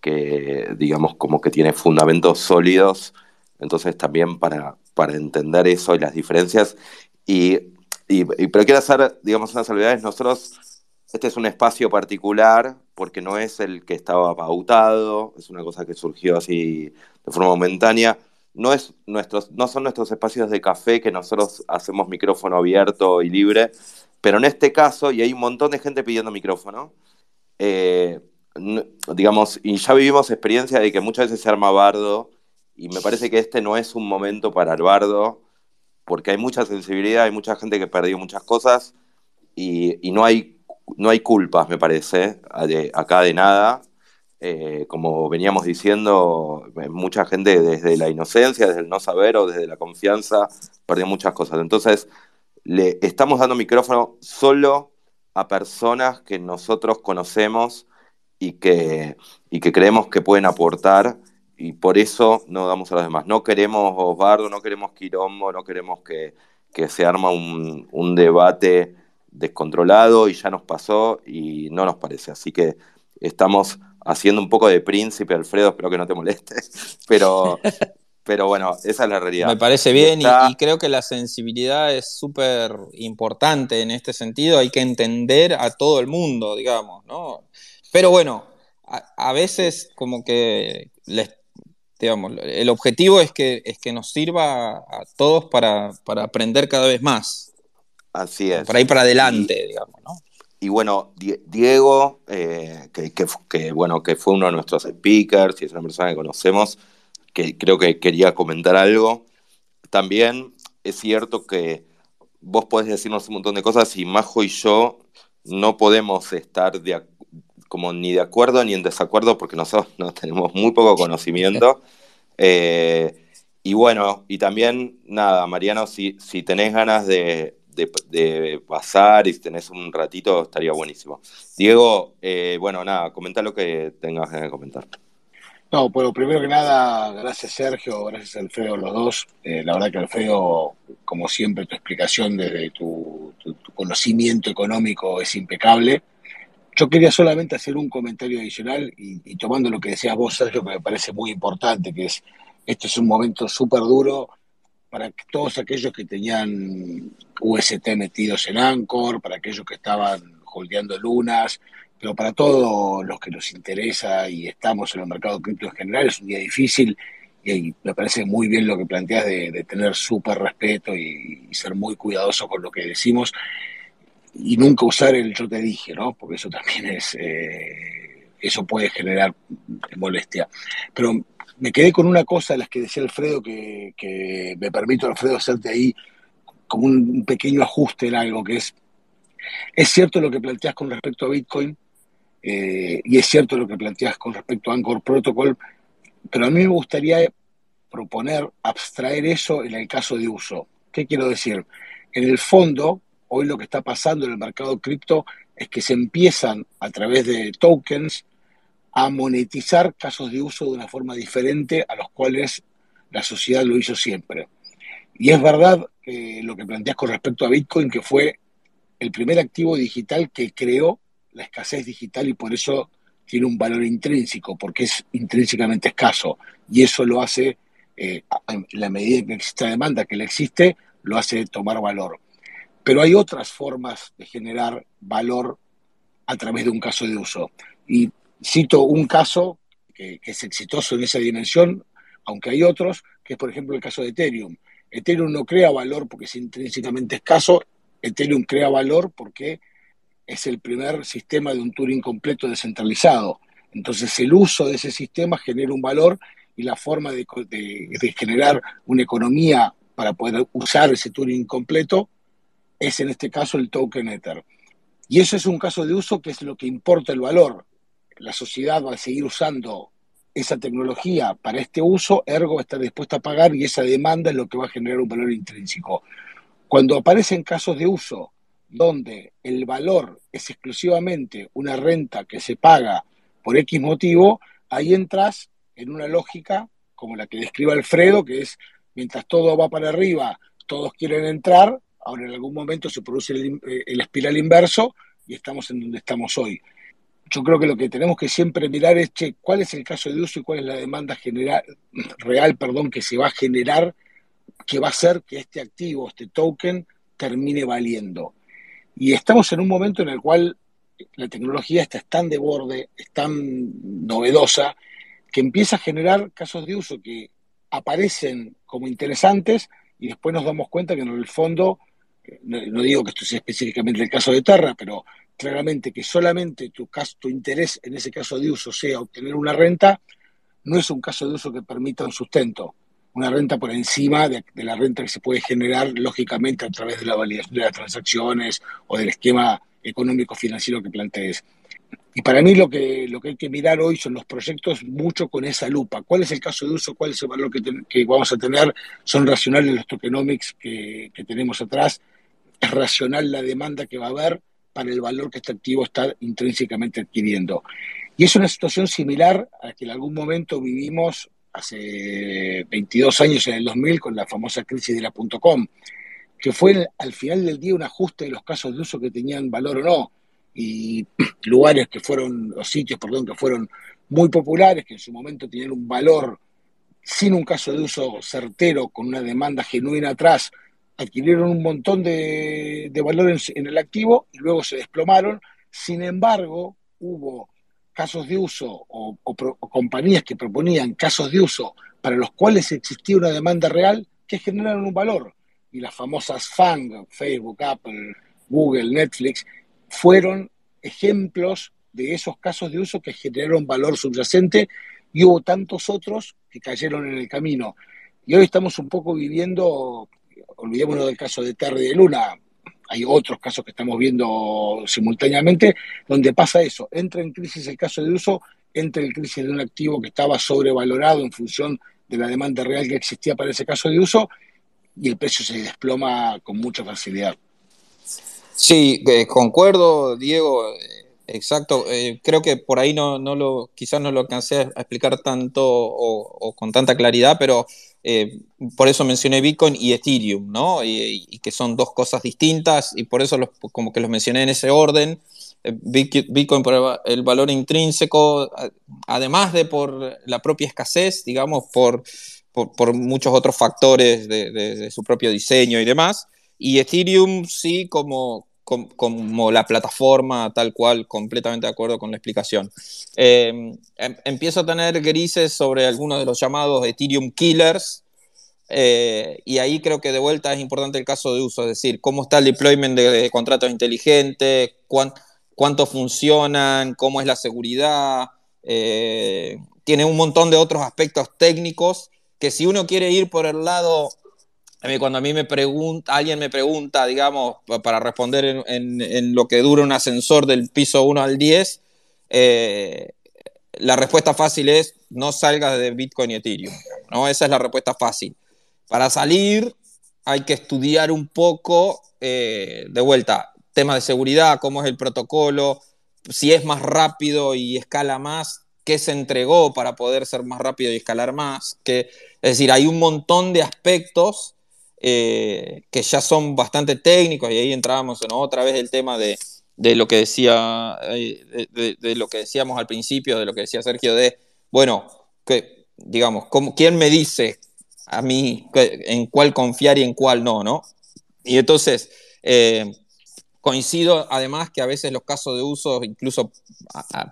que, digamos, como que tiene fundamentos sólidos. Entonces también para, para entender eso y las diferencias Y, pero quiero hacer, digamos, unas salvedades. Nosotros, este es un espacio particular porque no es el que estaba pautado, es una cosa que surgió así de forma momentánea. No, es nuestros, no son nuestros espacios de café que nosotros hacemos micrófono abierto y libre, pero en este caso, y hay un montón de gente pidiendo micrófono, eh, digamos, y ya vivimos experiencia de que muchas veces se arma bardo, y me parece que este no es un momento para el bardo, porque hay mucha sensibilidad, hay mucha gente que perdió muchas cosas, y, no, hay, no hay culpas, me parece, acá de nada. Eh, como veníamos diciendo, mucha gente desde la inocencia, desde el no saber o desde la confianza, perdió muchas cosas. Entonces, le estamos dando micrófono solo a personas que nosotros conocemos y que, y que creemos que pueden aportar y por eso no damos a los demás. No queremos Osvaldo, no queremos quilombo, no queremos que, se arma un, un, debate descontrolado y ya nos pasó y no nos parece. Así que estamos haciendo un poco de príncipe, Alfredo, espero que no te moleste, pero, pero bueno, esa es la realidad. Me parece bien y, creo que la sensibilidad es súper importante en este sentido, hay que entender a todo el mundo, digamos, ¿no? Pero bueno, a, veces como que les, digamos, el objetivo es que, es que nos sirva a todos para, aprender cada vez más. Así es. Para ir para adelante, digamos, ¿no? Y bueno, Diego, eh, que, bueno, que fue uno de nuestros speakers y es una persona que conocemos, que creo que quería comentar algo. También es cierto que vos podés decirnos un montón de cosas y Majo y yo no podemos estar como ni de acuerdo ni en desacuerdo porque nosotros no tenemos muy poco conocimiento. Eh, y bueno, y también, nada, Mariano, si, si tenés ganas de, de, pasar y si tenés un ratito, estaría buenísimo. Diego, eh, bueno, nada, comenta lo que tengas que comentar. No, bueno, primero que nada, gracias Sergio, gracias Alfredo, los dos. Eh, la verdad que Alfredo, como siempre, tu explicación desde tu, conocimiento económico es impecable. Yo quería solamente hacer un comentario adicional y, tomando lo que decías vos, Sergio, que me parece muy importante, que es, este es un momento súper duro para todos aquellos que tenían UST metidos en Anchor, para aquellos que estaban holdeando lunas, pero para todos los que nos interesa y estamos en el mercado cripto en general, es un día difícil y me parece muy bien lo que planteas de, tener súper respeto y, ser muy cuidadoso con lo que decimos y nunca usar el yo te dije, ¿no? Porque eso también es, eh, eso puede generar molestia. Pero me quedé con una cosa de las que decía Alfredo, que, me permito, Alfredo, hacerte ahí como un, pequeño ajuste en algo, que es, es cierto lo que planteas con respecto a Bitcoin, eh, y es cierto lo que planteas con respecto a Anchor Protocol, pero a mí me gustaría proponer abstraer eso en el caso de uso. ¿Qué quiero decir? En el fondo, hoy lo que está pasando en el mercado cripto es que se empiezan a través de tokens a monetizar casos de uso de una forma diferente a los cuales la sociedad lo hizo siempre. Y es verdad lo que planteas con respecto a Bitcoin, que fue el primer activo digital que creó la escasez digital y por eso tiene un valor intrínseco, porque es intrínsecamente escaso. Y eso lo hace, eh, en la medida que existe demanda, que le existe, lo hace tomar valor. Pero hay otras formas de generar valor a través de un caso de uso. Y Cito un caso que, es exitoso en esa dimensión, aunque hay otros, que es por ejemplo el caso de Ethereum. Ethereum no crea valor porque es intrínsecamente escaso, Ethereum crea valor porque es el primer sistema de un Turing completo descentralizado. Entonces el uso de ese sistema genera un valor y la forma de, generar una economía para poder usar ese Turing completo es en este caso el token Ether. Y eso es un caso de uso que es lo que importa el valor la sociedad va a seguir usando esa tecnología para este uso, ergo está dispuesta a pagar y esa demanda es lo que va a generar un valor intrínseco. Cuando aparecen casos de uso donde el valor es exclusivamente una renta que se paga por X motivo, ahí entras en una lógica como la que describe Alfredo, que es mientras todo va para arriba, todos quieren entrar, ahora en algún momento se produce el, eh, espiral inverso y estamos en donde estamos hoy yo creo que lo que tenemos que siempre mirar es cuál es el caso de uso y cuál es la demanda general, real perdón, que se va a generar, que va a hacer que este activo, este token, termine valiendo. Y estamos en un momento en el cual la tecnología está tan de borde, es tan novedosa, que empieza a generar casos de uso que aparecen como interesantes y después nos damos cuenta que en el fondo, eh, no, digo que esto sea específicamente el caso de Terra, pero claramente que solamente tu, caso, tu interés en ese caso de uso sea obtener una renta, no es un caso de uso que permita un sustento, una renta por encima de, de, la renta que se puede generar lógicamente a través de la validación de las transacciones o del esquema económico financiero que plantees. Y para mí lo que, lo que hay que mirar hoy son los proyectos mucho con esa lupa. ¿Cuál es el caso de uso? ¿Cuál es el valor que, que vamos a tener? ¿Son racionales los tokenomics que, que tenemos atrás? ¿Es racional la demanda que va a haber para el valor que este activo está intrínsecamente adquiriendo? Y es una situación similar a la que en algún momento vivimos hace 22 años, en el 2000, con la famosa crisis de la .com, que fue al final del día un ajuste de los casos de uso que tenían valor o no y lugares que fueron, los sitios, perdón, que fueron muy populares, que en su momento tenían un valor sin un caso de uso certero, con una demanda genuina atrás, adquirieron un montón de, de valor en, el activo y luego se desplomaron. Sin embargo, hubo casos de uso o, compañías que proponían casos de uso para los cuales existía una demanda real que generaron un valor. Y las famosas FANG, Facebook, Apple, Google, Netflix, fueron ejemplos de esos casos de uso que generaron valor subyacente y hubo tantos otros que cayeron en el camino. Y hoy estamos un poco viviendo, olvidémonos del caso de Terry de Luna, hay otros casos que estamos viendo simultáneamente, donde pasa eso, entra en crisis el caso de uso, entra en crisis de un activo que estaba sobrevalorado en función de la demanda real que existía para ese caso de uso, y el precio se desploma con mucha facilidad. Sí, eh, concuerdo, Diego, exacto. Eh, creo que por ahí no, no lo, quizás no lo alcancé a explicar tanto o, con tanta claridad, pero eh, por eso mencioné Bitcoin y Ethereum, ¿no? Y, que son dos cosas distintas y por eso los, como que los mencioné en ese orden. Bitcoin por el valor intrínseco, además de por la propia escasez, digamos, por, por, muchos otros factores de, de su propio diseño y demás. Y Ethereum sí como, como, la plataforma tal cual, completamente de acuerdo con la explicación. Eh, em, empiezo a tener grises sobre algunos de los llamados Ethereum Killers, eh, y ahí creo que de vuelta es importante el caso de uso, es decir, cómo está el deployment de, contratos inteligentes, cuán, cuánto funcionan, cómo es la seguridad, eh, tiene un montón de otros aspectos técnicos que si uno quiere ir por el lado cuando a mí me pregunta, alguien me pregunta, digamos, para responder en, lo que dura un ascensor del piso 1 al 10, eh, la respuesta fácil es no salgas de Bitcoin y Ethereum. ¿no? Esa es la respuesta fácil. Para salir hay que estudiar un poco, eh, de vuelta, temas de seguridad, cómo es el protocolo, si es más rápido y escala más, qué se entregó para poder ser más rápido y escalar más. Que, es decir, hay un montón de aspectos eh, que ya son bastante técnicos y ahí entrábamos ¿no? otra vez el tema de, de lo que decía eh, de, lo que decíamos al principio de lo que decía Sergio de bueno digamos ¿cómo, quién me dice a mí en cuál confiar y en cuál no no y entonces eh, coincido además que a veces los casos de uso incluso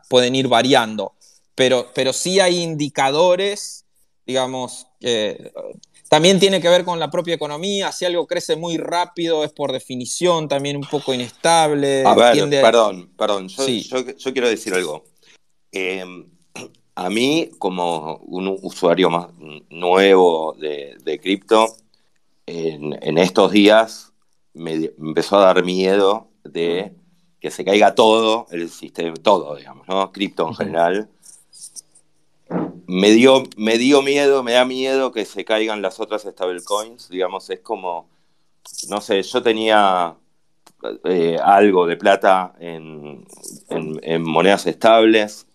pueden ir variando pero pero sí hay indicadores digamos eh, también tiene que ver con la propia economía. Si algo crece muy rápido, es por definición también un poco inestable. A ver, tiende... perdón, perdón. Yo, sí. yo, yo, quiero decir algo. Eh, a mí, como un usuario más nuevo de, de cripto, en, en, estos días me empezó a dar miedo de que se caiga todo el sistema, todo, digamos, ¿no? Cripto en general me dio, me dio miedo, me da miedo que se caigan las otras stablecoins, digamos, es como, no sé, yo tenía eh, algo de plata en, monedas estables,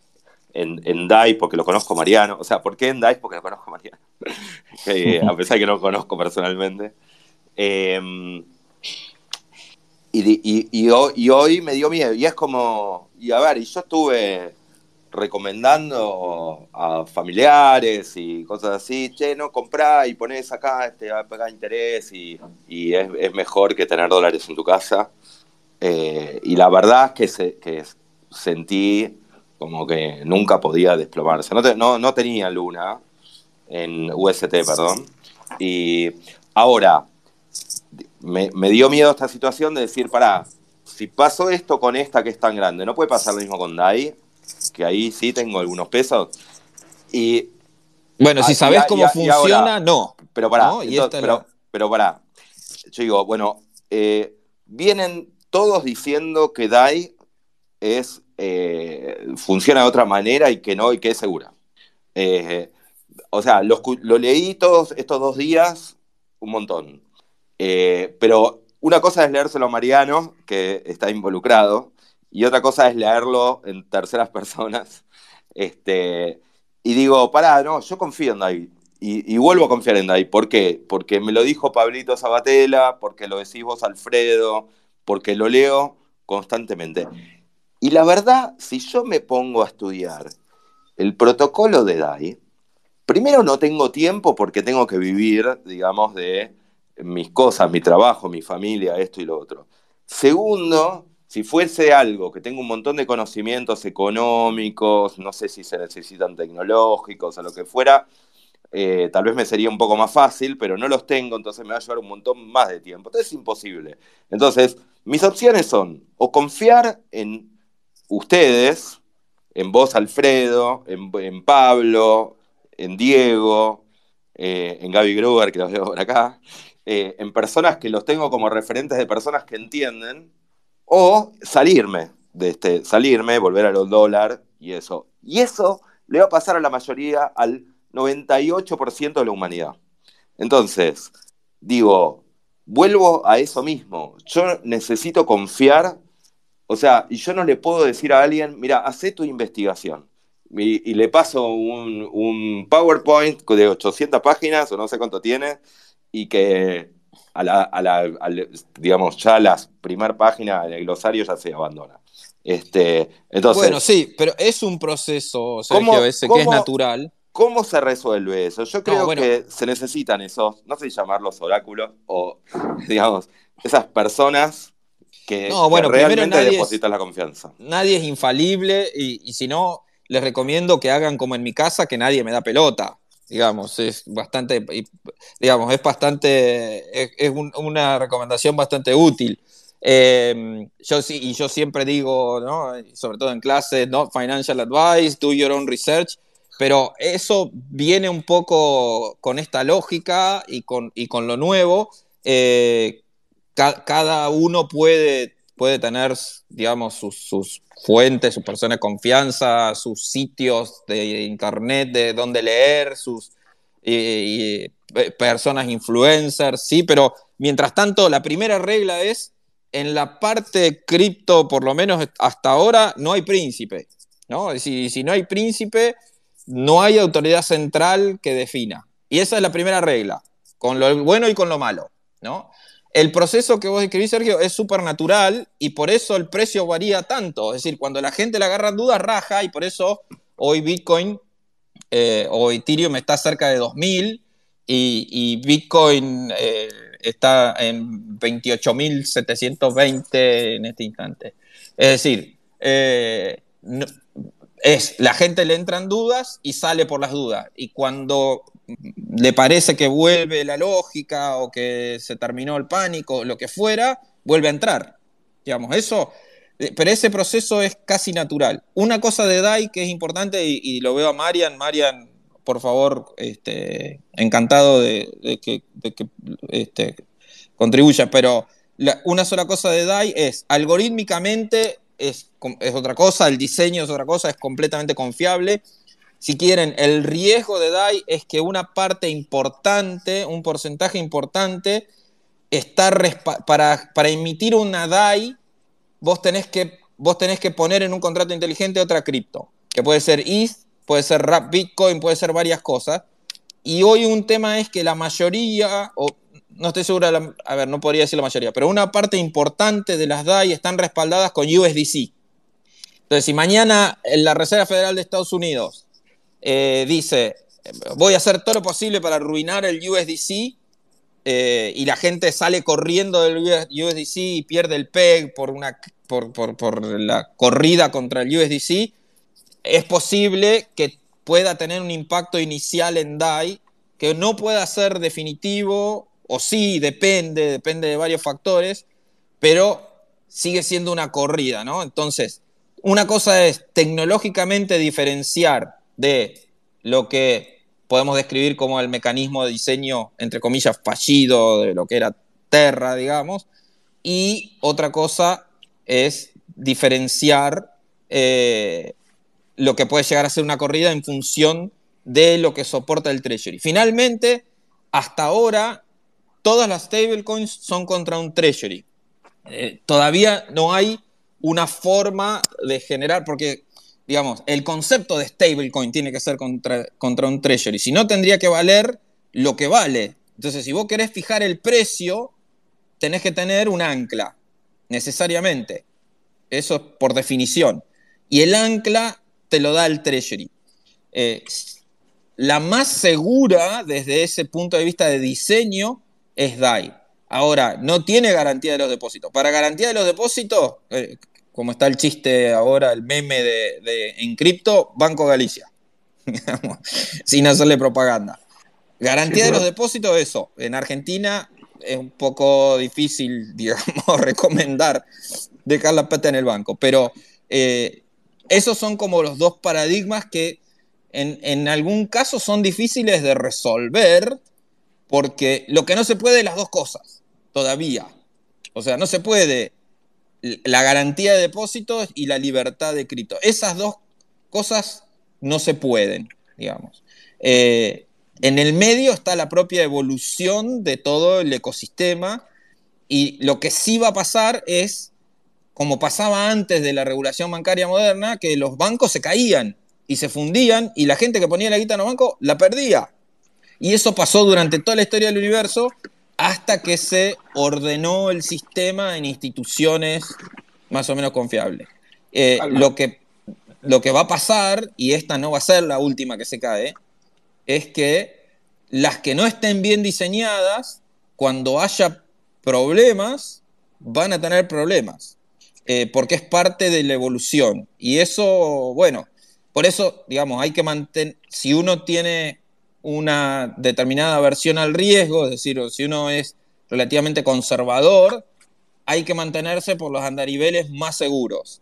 en, DAI porque lo conozco Mariano, o sea, ¿por qué en DAI? Porque lo conozco Mariano, a pesar de que no lo conozco personalmente. Y, y, y, hoy me dio miedo, y es como, y a ver, y yo estuve recomendando a familiares y cosas así, che, no, comprá y ponés acá, te va a pagar interés y, y es, es, mejor que tener dólares en tu casa. Eh, y la verdad es que, se, que sentí como que nunca podía desplomarse. No, te, no, no tenía luna en UST, perdón. Y ahora, me, me, dio miedo esta situación de decir, pará, si pasó esto con esta que es tan grande, ¿no puede pasar lo mismo con DAI? Que ahí sí tengo algunos pesos. Y. Bueno, si sabes cómo y, funciona, ahora, no. Pero pará, ¿no? entonces, pero, la... pero pará. Yo digo, bueno, eh, vienen todos diciendo que DAI es, eh, funciona de otra manera y que no, y que es segura. Eh, o sea, lo, lo, leí todos estos dos días un montón. Pero una cosa es leérselo a Mariano, que está involucrado, y otra cosa es leerlo en terceras personas. Este, y digo, pará, no, yo confío en Dai. Y, vuelvo a confiar en Dai. ¿Por qué? Porque me lo dijo Pablito Sabatella, porque lo decís vos, Alfredo, porque lo leo constantemente. Y la verdad, si yo me pongo a estudiar el protocolo de DAI, primero no tengo tiempo porque tengo que vivir, digamos, de mis cosas, mi trabajo, mi familia, esto y lo otro. Segundo, si fuese algo que tengo un montón de conocimientos económicos, no sé si se necesitan tecnológicos o lo que fuera, eh, tal vez me sería un poco más fácil, pero no los tengo, entonces me va a llevar un montón más de tiempo. Entonces es imposible. Entonces, mis opciones son o confiar en ustedes, en vos, Alfredo, en, en Pablo, en Diego, eh, en Gaby Gruber, que los veo por acá, eh, en personas que los tengo como referentes de personas que entienden, o salirme de este, salirme, volver a los dólares y eso. Y eso le va a pasar a la mayoría, al 98% de la humanidad. Entonces, digo, vuelvo a eso mismo. Yo necesito confiar, o sea, y yo no le puedo decir a alguien, mira, hace tu investigación. Y, le paso un, un, PowerPoint de 800 páginas, o no sé cuánto tiene, y que a la, a la, a la digamos, ya la primera página del glosario ya se abandona. Este, entonces, bueno, sí, pero es un proceso, Sergio, ¿cómo, ese que es natural. ¿Cómo se resuelve eso? Yo creo no, bueno. que se necesitan esos, no sé llamarlos oráculos, o digamos, esas personas que, no, bueno, que realmente depositan es, la confianza. Nadie es infalible y, y si no, les recomiendo que hagan como en mi casa, que nadie me da pelota digamos, es bastante, digamos, es bastante, es, es un, una recomendación bastante útil. Eh, yo sí, y yo siempre digo, ¿no? sobre todo en clases, ¿no? financial advice, do your own research, pero eso viene un poco con esta lógica y con, y con lo nuevo. Eh, ca cada uno puede, puede tener, digamos, sus, fuentes, sus personas de confianza, sus sitios de internet de donde leer, sus eh, personas influencers, sí, pero mientras tanto la primera regla es en la parte cripto, por lo menos hasta ahora, no hay príncipe, ¿no? Si, si no hay príncipe, no hay autoridad central que defina. Y esa es la primera regla, con lo bueno y con lo malo, ¿no? El proceso que vos describís, Sergio, es súper natural y por eso el precio varía tanto. Es decir, cuando la gente le agarra dudas, raja y por eso hoy Bitcoin eh, o Ethereum está cerca de 2000 y, y Bitcoin eh, está en 28.720 en este instante. Es decir, eh, es, la gente le entran dudas y sale por las dudas. Y cuando le parece que vuelve la lógica o que se terminó el pánico, lo que fuera, vuelve a entrar. Digamos, eso, eh, pero ese proceso es casi natural. Una cosa de DAI que es importante, y, lo veo a Marian, Marian, por favor, este, encantado de, que, este, contribuya, pero una sola cosa de DAI es, algorítmicamente es, es otra cosa, el diseño es otra cosa, es completamente confiable si quieren, el riesgo de DAI es que una parte importante, un porcentaje importante, está para, para emitir una DAI, vos tenés, que, vos tenés que poner en un contrato inteligente otra cripto, que puede ser ETH, puede ser RAP Bitcoin, puede ser varias cosas. Y hoy un tema es que la mayoría, o no estoy segura, a ver, no podría decir la mayoría, pero una parte importante de las DAI están respaldadas con USDC. Entonces, si mañana la Reserva Federal de Estados Unidos eh, dice, voy a hacer todo lo posible para arruinar el USDC, eh, y la gente sale corriendo del USDC y pierde el PEG por, una, por, por, por, la corrida contra el USDC, es posible que pueda tener un impacto inicial en DAI que no pueda ser definitivo, o sí, depende, depende de varios factores, pero sigue siendo una corrida, ¿no? Entonces, una cosa es tecnológicamente diferenciar de lo que podemos describir como el mecanismo de diseño, entre comillas, fallido de lo que era Terra, digamos, y otra cosa es diferenciar eh, lo que puede llegar a ser una corrida en función de lo que soporta el Treasury. Finalmente, hasta ahora, todas las stablecoins son contra un Treasury. Eh, todavía no hay una forma de generar, porque, digamos, el concepto de stablecoin tiene que ser contra, contra un treasury, si no tendría que valer lo que vale. Entonces, si vos querés fijar el precio, tenés que tener un ancla, necesariamente. Eso es por definición. Y el ancla te lo da el treasury. Eh, la más segura desde ese punto de vista de diseño es DAI. Ahora, no tiene garantía de los depósitos. Para garantía de los depósitos, eh, como está el chiste ahora, el meme de, en cripto, Banco Galicia, sin hacerle propaganda. Garantía de los depósitos, eso. En Argentina es un poco difícil, digamos, recomendar dejar la plata en el banco, pero eh, esos son como los dos paradigmas que en, en, algún caso son difíciles de resolver, porque lo que no se puede es las dos cosas, todavía. O sea, no se puede la garantía de depósitos y la libertad de cripto. Esas dos cosas no se pueden, digamos. Eh, en el medio está la propia evolución de todo el ecosistema y lo que sí va a pasar es, como pasaba antes de la regulación bancaria moderna, que los bancos se caían y se fundían y la gente que ponía la guita en los bancos la perdía. Y eso pasó durante toda la historia del universo hasta que se ordenó el sistema en instituciones más o menos confiables. Eh, lo, que, lo que va a pasar, y esta no va a ser la última que se cae, es que las que no estén bien diseñadas, cuando haya problemas, van a tener problemas, eh, porque es parte de la evolución. Y eso, bueno, por eso, digamos, hay que mantener, si uno tiene una determinada aversión al riesgo, es decir, si uno es relativamente conservador, hay que mantenerse por los andariveles más seguros.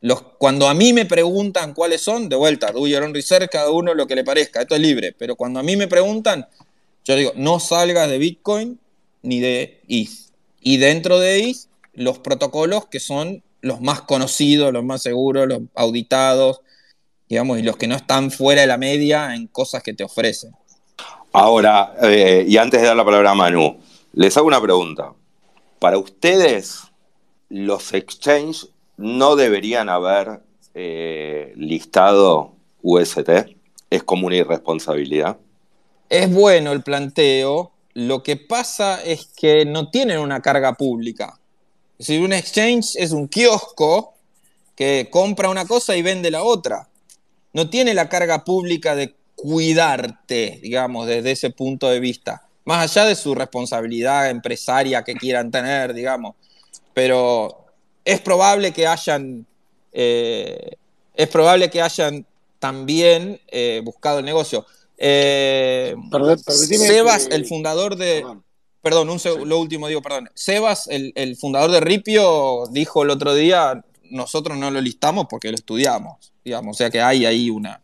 Los, cuando a mí me preguntan cuáles son, de vuelta, do your own research, cada uno lo que le parezca, esto es libre, pero cuando a mí me preguntan, yo digo, no salgas de Bitcoin ni de ETH. Y dentro de ETH, los protocolos que son los más conocidos, los más seguros, los auditados, digamos, y los que no están fuera de la media en cosas que te ofrecen. Ahora, eh, y antes de dar la palabra a Manu, les hago una pregunta. Para ustedes, los exchanges no deberían haber eh, listado UST. ¿Es como una irresponsabilidad? Es bueno el planteo. Lo que pasa es que no tienen una carga pública. Es decir, un exchange es un kiosco que compra una cosa y vende la otra no tiene la carga pública de cuidarte, digamos, desde ese punto de vista, más allá de su responsabilidad empresaria que quieran tener, digamos, pero es probable que hayan, eh, es probable que hayan también eh, buscado el negocio. Eh, Sebas, el fundador de... Perdón, un lo último digo, perdón. Sebas, el, el fundador de Ripio, dijo el otro día, nosotros no lo listamos porque lo estudiamos, digamos, o sea que hay ahí una,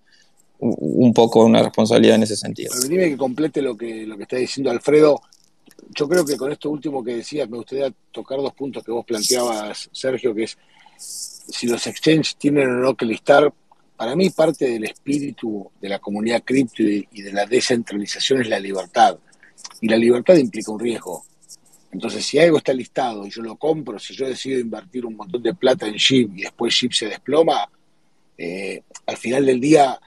un poco una responsabilidad en ese sentido. Dime que complete lo que, lo que está diciendo Alfredo. Yo creo que con esto último que decías, me gustaría tocar dos puntos que vos planteabas, Sergio, que es si los exchanges tienen o no que listar. Para mí parte del espíritu de la comunidad cripto y de la descentralización es la libertad. Y la libertad implica un riesgo. Entonces, si algo está listado y yo lo compro, si yo decido invertir un montón de plata en SHIP y después SHIP se desploma, eh, al final del día,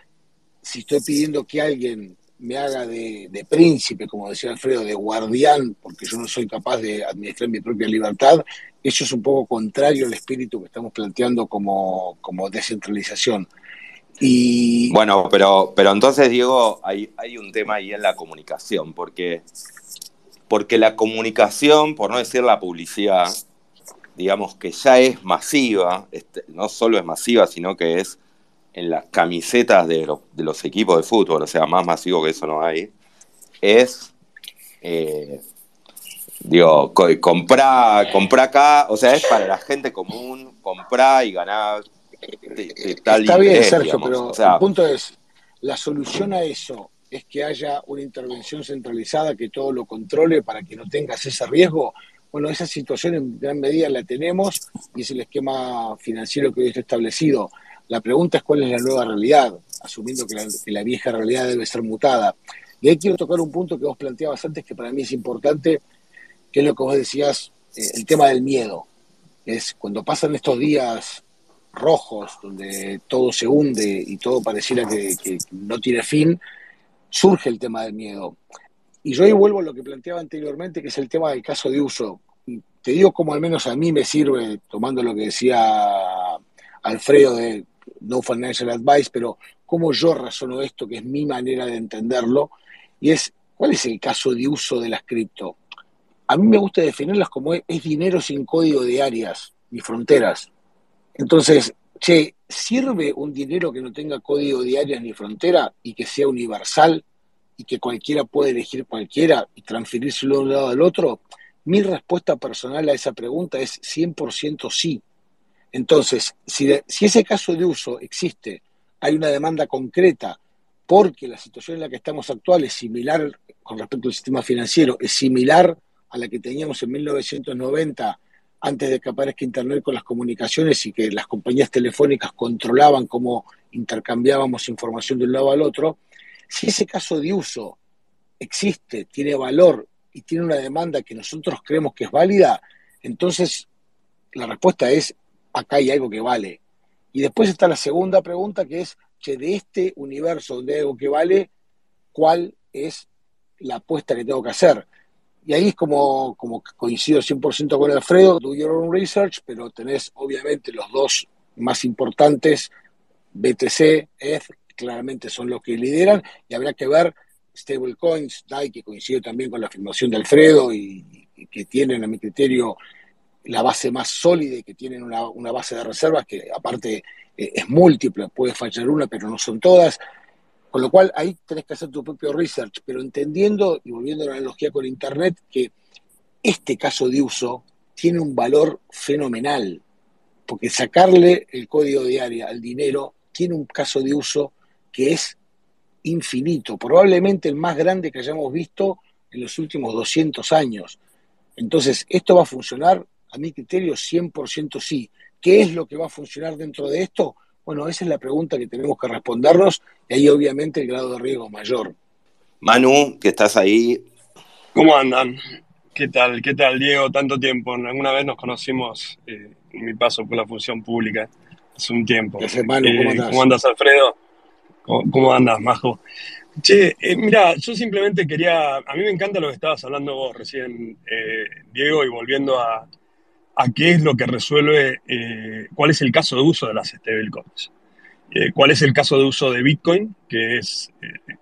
si estoy pidiendo que alguien me haga de, de, príncipe, como decía Alfredo, de guardián, porque yo no soy capaz de administrar mi propia libertad, eso es un poco contrario al espíritu que estamos planteando como, como descentralización. Y... Bueno, pero, pero entonces, Diego, hay, hay un tema ahí en la comunicación, porque, porque la comunicación, por no decir la publicidad, digamos que ya es masiva, este, no solo es masiva, sino que es en las camisetas de, de, los equipos de fútbol, o sea, más masivo que eso no hay, es, eh, digo, comprar, comprar acá, o sea, es para la gente común, comprar y ganar tal Está bien, Sergio, pero el punto es, la solución a eso es que haya una intervención centralizada que todo lo controle para que no tengas ese riesgo. Bueno, esa situación en gran medida la tenemos y es el esquema financiero que hoy está establecido. La pregunta es cuál es la nueva realidad, asumiendo que la, vieja realidad debe ser mutada. Y ahí quiero tocar un punto que vos planteabas antes, que para mí es importante, que es lo que vos decías, eh, el tema del miedo. Es cuando pasan estos días rojos, donde todo se hunde y todo pareciera que, que, no tiene fin, surge el tema del miedo. Y yo ahí vuelvo a lo que planteaba anteriormente, que es el tema del caso de uso. Te digo como al menos a mí me sirve, tomando lo que decía Alfredo de no financial advice, pero cómo yo razono esto, que es mi manera de entenderlo, y es, ¿cuál es el caso de uso de las cripto? A mí me gusta definirlas como es, dinero sin código de áreas ni fronteras. Entonces, che, ¿sirve un dinero que no tenga código de áreas ni frontera y que sea universal y que cualquiera puede elegir cualquiera y transferírselo de un lado al otro? Mi respuesta personal a esa pregunta es 100% sí. Entonces, si, ese caso de uso existe, hay una demanda concreta, porque la situación en la que estamos actual es similar con respecto al sistema financiero, es similar a la que teníamos en 1990, antes de que aparezca Internet con las comunicaciones y que las compañías telefónicas controlaban cómo intercambiábamos información de un lado al otro, si ese caso de uso existe, tiene valor y tiene una demanda que nosotros creemos que es válida, entonces la respuesta es acá hay algo que vale. Y después está la segunda pregunta que es, che, de este universo donde hay algo que vale, ¿cuál es la apuesta que tengo que hacer? Y ahí es como, como coincido 100% con Alfredo, do your own research, pero tenés obviamente los dos más importantes, BTC, ETH, claramente son los que lideran, y habrá que ver stablecoins, DAI, que coincide también con la afirmación de Alfredo y, que tienen, a mi criterio, la base más sólida y que tienen una, base de reservas que aparte eh, es múltiple, puede fallar una, pero no son todas. Con lo cual ahí tenés que hacer tu propio research, pero entendiendo y volviendo a la analogía con Internet, que este caso de uso tiene un valor fenomenal, porque sacarle el código de al dinero tiene un caso de uso que es infinito, probablemente el más grande que hayamos visto en los últimos 200 años. Entonces, esto va a funcionar a mi criterio 100% sí. ¿Qué es lo que va a funcionar dentro de esto? Bueno, esa es la pregunta que tenemos que respondernos y ahí obviamente el grado de riesgo mayor. Manu, que estás ahí. ¿Cómo andan? ¿Qué tal? ¿Qué tal, Diego? Tanto tiempo. Alguna vez nos conocimos eh, en mi paso por la función pública hace un tiempo. Manu? ¿Cómo, eh, ¿Cómo andas, Alfredo? ¿Cómo, andas, Majo? Che, eh, mira, yo simplemente quería, a mí me encanta lo que estabas hablando vos recién, Diego, y volviendo a, a qué es lo que resuelve, eh, cuál es el caso de uso de las stablecoins. Eh, cuál es el caso de uso de Bitcoin, que es eh,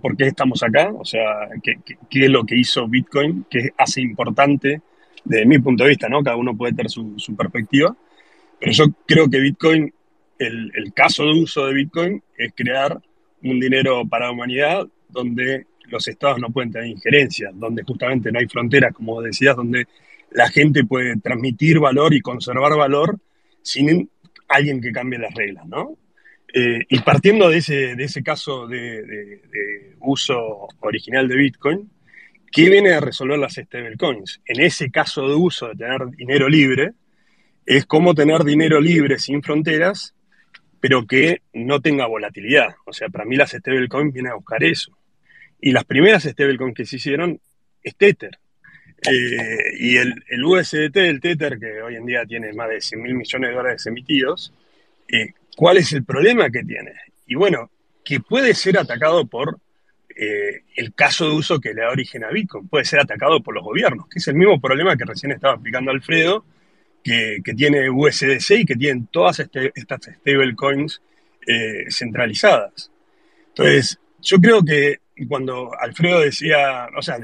por qué estamos acá, o sea, qué, qué, es lo que hizo Bitcoin, qué hace importante desde mi punto de vista, ¿no? Cada uno puede tener su, perspectiva, pero yo creo que Bitcoin, el, el, caso de uso de Bitcoin es crear un dinero para la humanidad donde los estados no pueden tener injerencias, donde justamente no hay fronteras, como decías, donde la gente puede transmitir valor y conservar valor sin alguien que cambie las reglas, ¿no? Eh, y partiendo de ese, de ese caso de, uso original de Bitcoin, ¿qué viene a resolver las stablecoins? En ese caso de uso de tener dinero libre, es cómo tener dinero libre sin fronteras, pero que no tenga volatilidad. O sea, para mí las stablecoins vienen a buscar eso. Y las primeras stablecoins que se hicieron es Tether. Eh, y el, el, USDT, el Tether, que hoy en día tiene más de 100 mil millones de dólares emitidos, eh, ¿cuál es el problema que tiene? Y bueno, que puede ser atacado por eh, el caso de uso que le da origen a Bitcoin. Puede ser atacado por los gobiernos, que es el mismo problema que recién estaba explicando Alfredo, que, tiene USDC y que tienen todas este, estas stablecoins eh, centralizadas. Entonces, yo creo que cuando Alfredo decía, o sea,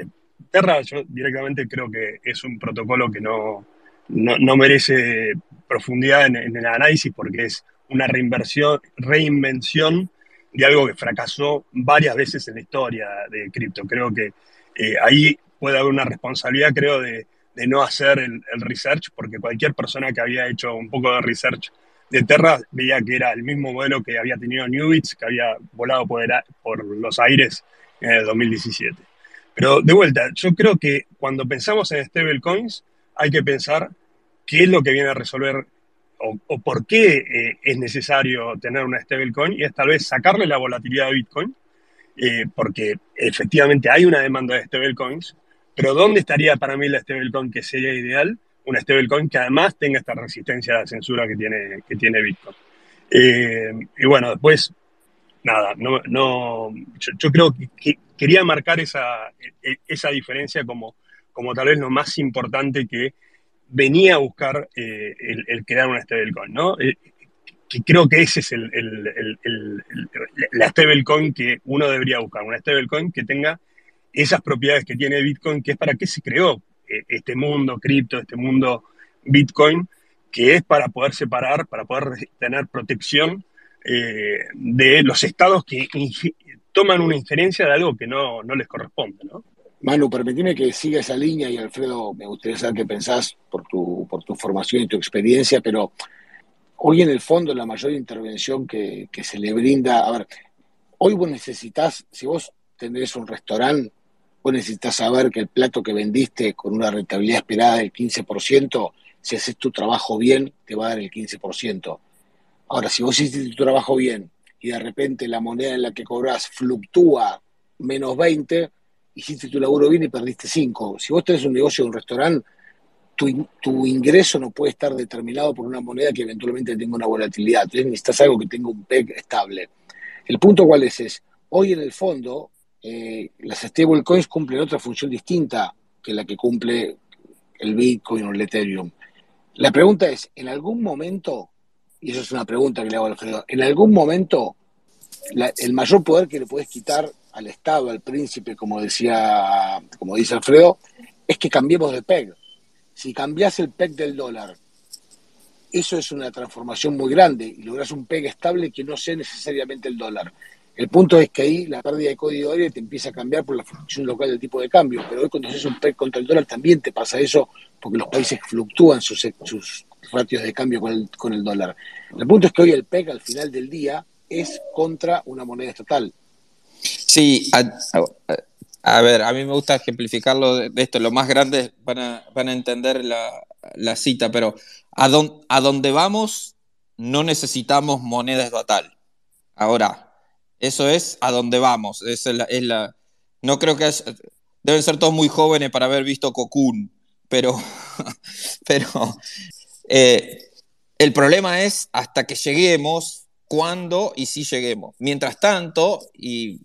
Terra, yo directamente creo que es un protocolo que no, no, merece profundidad en, el análisis porque es una reinversión, reinvención de algo que fracasó varias veces en la historia de cripto. Creo que eh, ahí puede haber una responsabilidad, creo, de, no hacer el, research, porque cualquier persona que había hecho un poco de research de Terra veía que era el mismo modelo que había tenido Newbits, que había volado por, por los aires en el 2017. Pero de vuelta, yo creo que cuando pensamos en stablecoins, hay que pensar qué es lo que viene a resolver o, por qué eh, es necesario tener una stablecoin y es tal vez sacarle la volatilidad de Bitcoin, eh, porque efectivamente hay una demanda de stablecoins, pero ¿dónde estaría para mí la stablecoin que sería ideal? Una stablecoin que además tenga esta resistencia a la censura que tiene, que tiene Bitcoin. Eh, y bueno, después, nada, no, yo, creo que, quería marcar esa, e, esa diferencia como, como tal vez lo más importante que venía a buscar eh, el, crear una stablecoin, ¿no? Eh, que creo que ese es el, la stablecoin que uno debería buscar, una stablecoin que tenga esas propiedades que tiene Bitcoin, que es para qué se creó eh, este mundo cripto, este mundo Bitcoin, que es para poder separar, para poder tener protección de los estados que toman una injerencia de algo que no, no les corresponde, ¿no? Manu, permíteme que siga esa línea y Alfredo, me gustaría saber qué pensás por tu, por tu formación y tu experiencia, pero hoy en el fondo la mayor intervención que, se le brinda, a ver, hoy vos necesitas, si vos tendés un restaurante, vos necesitas saber que el plato que vendiste con una rentabilidad esperada del 15%, si haces tu trabajo bien, te va a dar el 15%. Ahora, si vos hiciste tu trabajo bien y de repente la moneda en la que cobras fluctúa menos 20, hiciste tu laburo bien y perdiste cinco. Si vos tenés un negocio un restaurante, tu, ingreso no puede estar determinado por una moneda que eventualmente tenga una volatilidad. Entonces necesitas algo que tenga un PEG estable. El punto cuál es, es hoy en el fondo eh, las stablecoins cumplen otra función distinta que la que cumple el Bitcoin o el Ethereum. La pregunta es, ¿en algún momento, y eso es una pregunta que le hago a Alfredo, ¿en algún momento el mayor poder que le puedes quitar al Estado, al príncipe, como decía, como dice Alfredo, es que cambiemos de PEG. Si cambias el PEG del dólar, eso es una transformación muy grande y logras un PEG estable que no sea necesariamente el dólar. El punto es que ahí la pérdida de código aéreo te empieza a cambiar por la fluctuación local del tipo de cambio, pero hoy cuando haces un PEG contra el dólar también te pasa eso porque los países fluctúan sus, sus ratios de cambio con el, con el dólar. El punto es que hoy el PEG al final del día es contra una moneda estatal. Sí, a, ver, a mí me gusta ejemplificarlo de, esto. Los más grandes van a, entender la, cita, pero a, a donde vamos no necesitamos moneda estatal. Ahora, eso es a donde vamos. Es la, no creo que deben ser todos muy jóvenes para haber visto Cocoon, pero, pero eh, el problema es hasta que lleguemos, cuándo y si lleguemos. Mientras tanto, y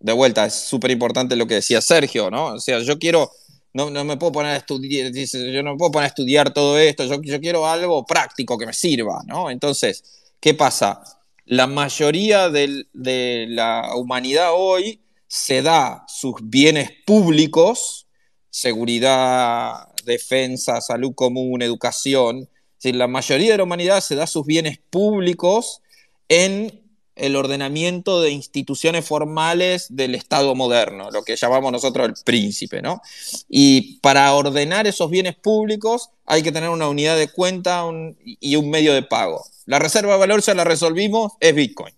de vuelta, es súper importante lo que decía Sergio, ¿no? O sea, yo quiero, no, no me puedo poner a estudiar, yo no puedo poner a estudiar todo esto, yo, yo quiero algo práctico que me sirva, ¿no? Entonces, ¿qué pasa? La mayoría de la humanidad hoy se da sus bienes públicos, seguridad, defensa, salud común, educación, la mayoría de la humanidad se da sus bienes públicos en el ordenamiento de instituciones formales del Estado moderno, lo que llamamos nosotros el príncipe, ¿no? Y para ordenar esos bienes públicos hay que tener una unidad de cuenta y un medio de pago. La reserva de valor ya la resolvimos, es Bitcoin,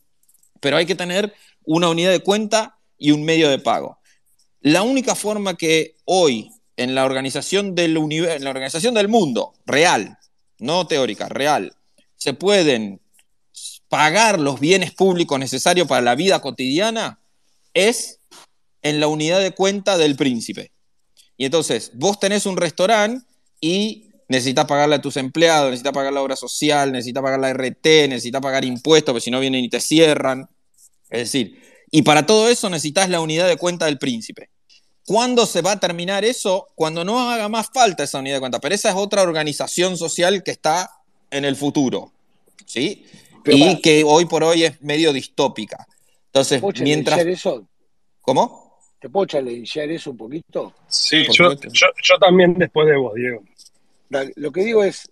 pero hay que tener una unidad de cuenta y un medio de pago. La única forma que hoy en la organización del, en la organización del mundo, real, no teórica, real, se pueden pagar los bienes públicos necesarios para la vida cotidiana es en la unidad de cuenta del príncipe. Y entonces, vos tenés un restaurante y necesitas pagarle a tus empleados, necesitas pagar la obra social, necesitas pagar la RT, necesitas pagar impuestos, porque si no vienen y te cierran. Es decir, Y para todo eso necesitas la unidad de cuenta del príncipe. ¿Cuándo se va a terminar eso? Cuando no haga más falta esa unidad de cuenta. Pero esa es otra organización social que está en el futuro. ¿Sí? y que hoy por hoy es medio distópica. Entonces, mientras... Eso? ¿Cómo? ¿Te puedo challengear eso un poquito? Sí, yo, yo, también después de vos, Diego. Lo que digo es,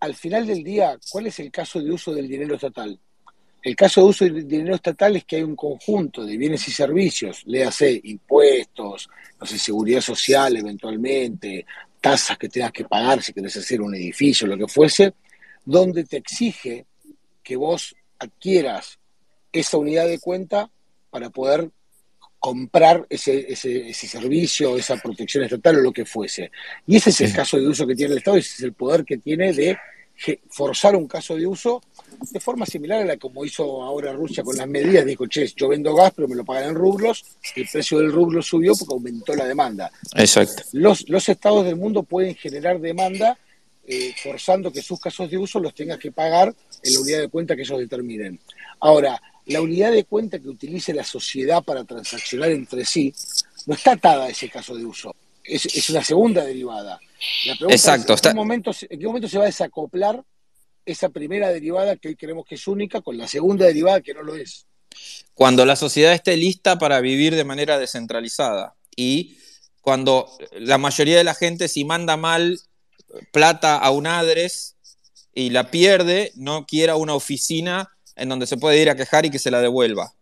al final del día, ¿cuál es el caso de uso del dinero estatal? El caso de uso del dinero estatal es que hay un conjunto de bienes y servicios, léase impuestos, no sé, seguridad social eventualmente, tasas que tengas que pagar si querés hacer un edificio, lo que fuese, donde te exige que vos adquieras esa unidad de cuenta para poder comprar ese, ese, servicio, esa protección estatal o lo que fuese. Y ese es el caso de uso que tiene el Estado, ese es el poder que tiene de forzar un caso de uso de forma similar a la como hizo ahora Rusia con las medidas. Dijo, che, yo vendo gas, pero me lo pagan en rublos, el precio del rublo subió porque aumentó la demanda. Exacto. Los, los estados del mundo pueden generar demanda eh, forzando que sus casos de uso los tengas que pagar en la unidad de cuenta que ellos determinen. Ahora, la unidad de cuenta que utilice la sociedad para transaccionar entre sí no está atada a ese caso de uso. Es, una segunda derivada. La pregunta Exacto. Es, ¿en, qué momento, ¿en qué momento se va a desacoplar esa primera derivada que hoy creemos que es única con la segunda derivada que no lo es? Cuando la sociedad esté lista para vivir de manera descentralizada y cuando la mayoría de la gente si manda mal plata a un adres y la pierde, no quiera una oficina en donde se puede ir a quejar y que se la devuelva.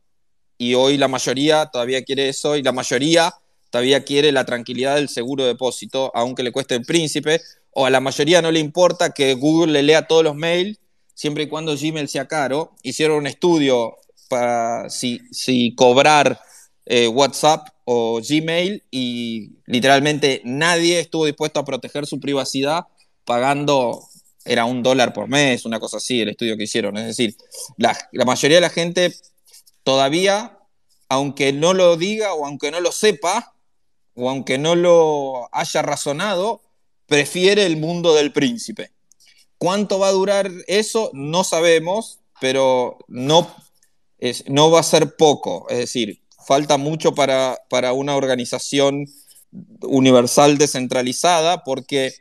Y hoy la mayoría todavía quiere eso y la mayoría todavía quiere la tranquilidad del seguro depósito, aunque le cueste el príncipe, o a la mayoría no le importa que Google le lea todos los mails, siempre y cuando Gmail sea caro. Hicieron un estudio para si, cobrar eh, WhatsApp o Gmail y literalmente nadie estuvo dispuesto a proteger su privacidad pagando, era un dólar por mes, una cosa así, el estudio que hicieron. Es decir, la, mayoría de la gente todavía, aunque no lo diga o aunque no lo sepa, o aunque no lo haya razonado, prefiere el mundo del príncipe. ¿Cuánto va a durar eso? No sabemos, pero no, no va a ser poco. Es decir, falta mucho para, una organización universal descentralizada porque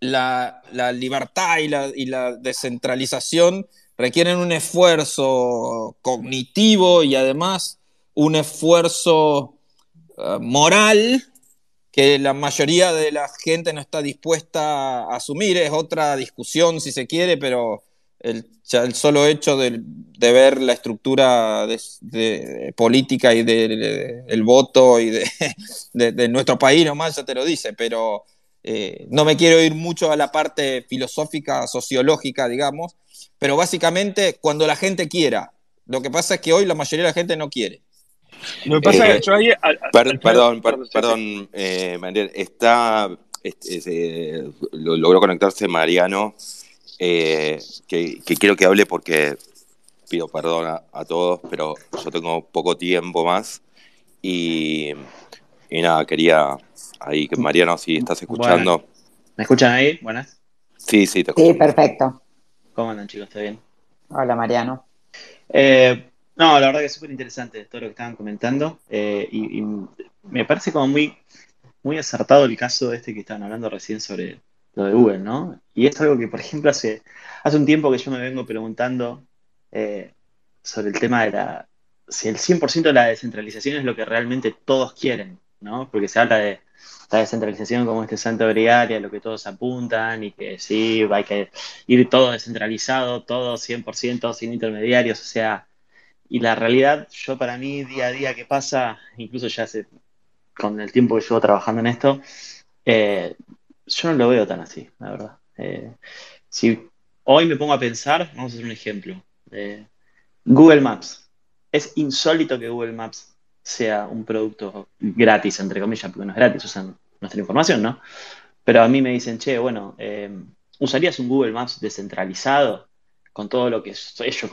la, libertad y la, y la, descentralización requieren un esfuerzo cognitivo y además un esfuerzo eh, moral que la mayoría de la gente no está dispuesta a asumir. Es otra discusión si se quiere, pero el, el solo hecho de, ver la estructura de, política y del voto y de, nuestro país nomás ya te lo dice, pero eh, no me quiero ir mucho a la parte filosófica, sociológica, digamos, pero básicamente cuando la gente quiera, lo que pasa es que hoy la mayoría de la gente no quiere. Lo que pasa es que yo ahí... perdón, perdón, eh, está... Eh, logró conectarse Mariano eh, que, quiero que hable porque pido perdón a, todos, pero yo tengo poco tiempo más y, nada, quería ahí que Mariano, si estás escuchando. ¿Me escuchan ahí? Buenas. Sí, sí, te escucho. Sí, perfecto. ¿Cómo andan chicos? ¿Está bien? Hola Mariano. Eh, no, la verdad que es súper interesante todo lo que estaban comentando eh, y, me parece como muy, muy acertado el caso este que estaban hablando recién sobre lo de Google, ¿no? Y es algo que, por ejemplo, hace, hace un tiempo que yo me vengo preguntando eh, sobre el tema de la, si el 100% de la descentralización es lo que realmente todos quieren, ¿no? Porque se habla de la descentralización como este santo grial y a lo que todos apuntan y que sí, hay que ir todo descentralizado, todo 100% sin intermediarios, o sea, y la realidad, yo para mí, día a día que pasa, incluso ya hace, con el tiempo que llevo trabajando en esto, eh, yo no lo veo tan así, la verdad. Eh, si hoy me pongo a pensar, vamos a hacer un ejemplo. Eh, Google Maps. Es insólito que Google Maps sea un producto gratis, entre comillas, porque no es gratis, usan nuestra información, ¿no? Pero a mí me dicen, che, bueno, ¿usarías un Google Maps descentralizado con todo lo que ello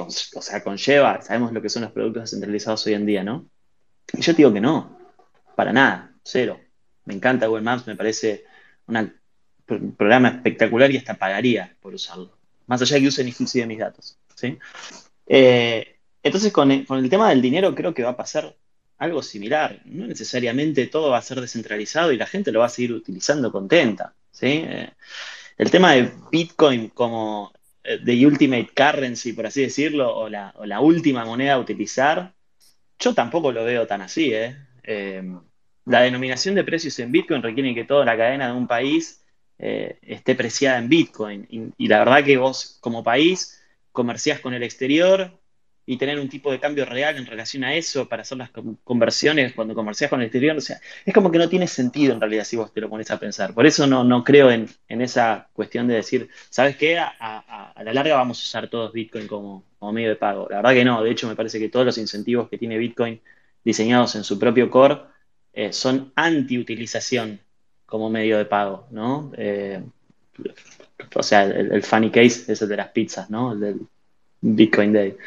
conlleva? Sabemos lo que son los productos descentralizados hoy en día, ¿no? Y yo digo que no, para nada, cero. Me encanta Google Maps, me parece una programa espectacular y hasta pagaría por usarlo. Más allá de que usen inclusive mis datos. ¿sí? Eh, entonces con el, con el tema del dinero creo que va a pasar algo similar. No necesariamente todo va a ser descentralizado y la gente lo va a seguir utilizando contenta. ¿sí? Eh, el tema de Bitcoin como the ultimate currency, por así decirlo, o la, o la última moneda a utilizar, yo tampoco lo veo tan así. ¿eh? Eh, la denominación de precios en Bitcoin requiere que toda la cadena de un país eh, esté preciada en Bitcoin. Y, y la verdad que vos como país comerciás con el exterior y tener un tipo de cambio real en relación a eso para hacer las con- conversiones cuando comerciás con el exterior, o sea, es como que no tiene sentido en realidad si vos te lo pones a pensar. Por eso no, no creo en, en esa cuestión de decir, ¿sabes qué? A, a- a la larga vamos a usar todos Bitcoin como, como medio de pago. La verdad que no, de hecho me parece que todos los incentivos que tiene Bitcoin diseñados en su propio core eh, son anti-utilización como medio de pago, ¿no? Eh, o sea, el, el funny case es el de las pizzas, ¿no? El del Bitcoin Day.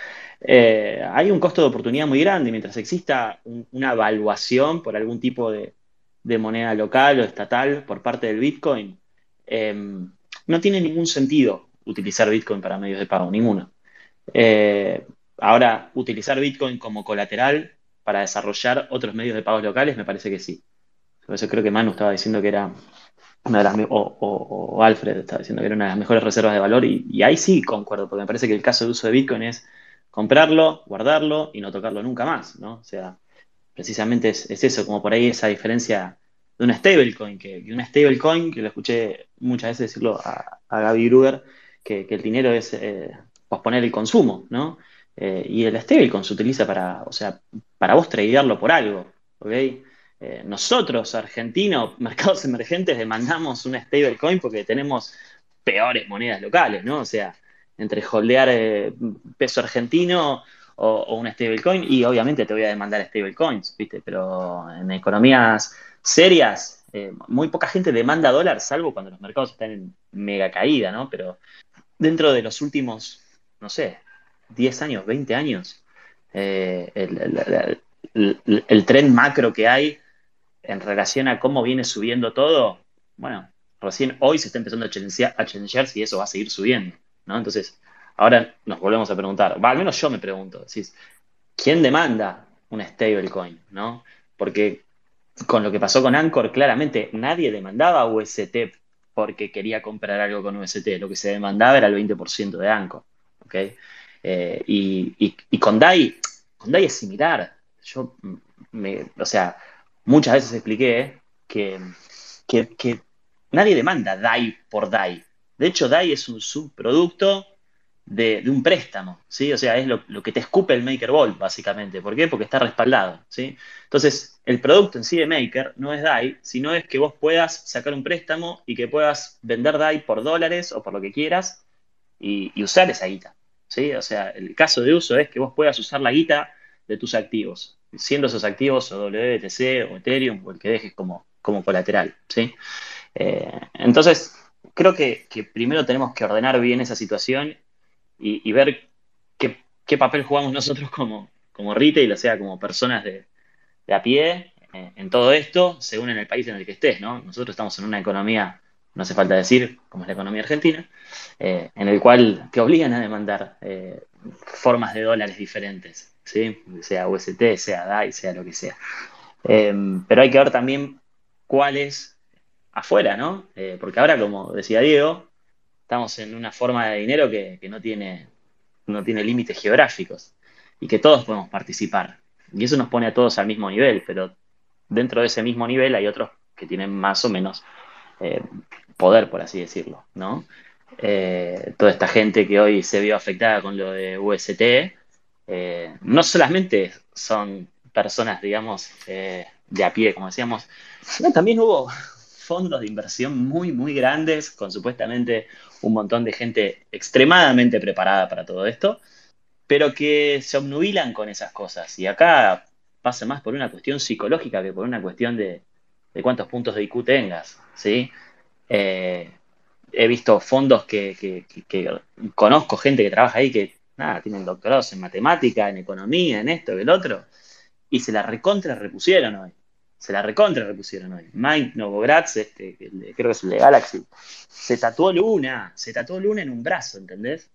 Eh, hay un costo de oportunidad muy grande mientras exista un- una evaluación por algún tipo de, moneda local o estatal por parte del Bitcoin. eh, no tiene ningún sentido utilizar Bitcoin para medios de pago, ninguno. Eh, ahora, utilizar Bitcoin como colateral para desarrollar otros medios de pagos locales, me parece que sí. Por eso creo que Manu estaba diciendo que era una de las, o, Alfred estaba diciendo que era las mejores reservas de valor, y, y ahí sí concuerdo, porque me parece que el caso de uso de Bitcoin es comprarlo, guardarlo y no tocarlo nunca más, ¿no? O sea, precisamente es, es eso, como por ahí esa diferencia de una stablecoin, que, stablecoin, que lo escuché muchas veces decirlo a, a Gaby Gruber, que, que el dinero es eh, posponer el consumo, ¿no? Eh, y el stablecoin se utiliza para, o sea, para vos tradearlo por algo, ¿ok? Eh, nosotros, argentinos, mercados emergentes, demandamos una stablecoin porque tenemos peores monedas locales, ¿no? O sea, entre holdear eh, peso argentino o, una stablecoin, y obviamente te voy a demandar stablecoins, ¿viste? Pero en economías serias, eh, muy poca gente demanda dólar, salvo cuando los mercados están en mega caída, ¿no? Pero dentro de los últimos, no sé, 10 años, 20 años, eh, el, tren macro que hay en relación a cómo viene subiendo todo, bueno, recién hoy se está empezando a challengear si eso va a seguir subiendo, ¿no? Entonces, ahora nos volvemos a preguntar, al menos yo me pregunto, ¿quién demanda una stablecoin, ¿no? Porque con lo que pasó con Anchor, claramente nadie demandaba UST porque quería comprar algo con UST, lo que se demandaba era el 20% de Anchor, ¿ok? Eh, y, y- y con DAI, con DAI es similar. Yo, me, o sea, muchas veces expliqué que, que nadie demanda DAI por DAI. De hecho, DAI es un subproducto de, un préstamo, ¿sí? O sea, es lo, lo que te escupe el MakerBall, básicamente. ¿Por qué? Porque está respaldado, ¿sí? Entonces, el producto en sí de Maker no es DAI, sino es que vos puedas sacar un préstamo y que puedas vender DAI por dólares o por lo que quieras y, usar esa guita, ¿sí? O sea, el caso de uso es que vos puedas usar la guita de tus activos, siendo esos activos o WBTC o Ethereum o el que dejes como, como colateral, ¿sí? Eh, entonces, creo que, que primero tenemos que ordenar bien esa situación y, ver qué, papel jugamos nosotros como, como retail, o sea, como personas de, de a pie eh, en todo esto, según en el país en el que estés, ¿no? Nosotros estamos en una economía, no hace falta decir, como es la economía argentina, eh, en el cual te obligan a demandar eh, formas de dólares diferentes, ¿sí? Sea UST, sea DAI, sea lo que sea. Eh, pero hay que ver también cuáles afuera, ¿no? Eh, porque ahora, como decía Diego, estamos en una forma de dinero que, no tiene, no límites geográficos y que todos podemos participar. Y eso nos pone a todos al mismo nivel, pero dentro de ese mismo nivel hay otros que tienen más o menos eh, poder, por así decirlo, ¿no? Eh, toda esta gente que hoy se vio afectada con lo de UST, no solamente son personas, digamos, de a pie, como decíamos, sino también hubo fondos de inversión muy, muy grandes, con supuestamente un montón de gente extremadamente preparada para todo esto, pero que se obnubilan con esas cosas. Y acá pasa más por una cuestión psicológica que por una cuestión de, de cuántos puntos de IQ tengas, ¿sí? Eh, he visto fondos que, conozco gente que trabaja ahí que, nada, tienen doctorados en matemática, en economía, en esto, en el otro, y se la recontra repusieron hoy. Se la recontra repusieron hoy. Mike Novogratz, este, creo que es el de Galaxy, se tatuó Luna, se tatuó Luna en un brazo, ¿entendés?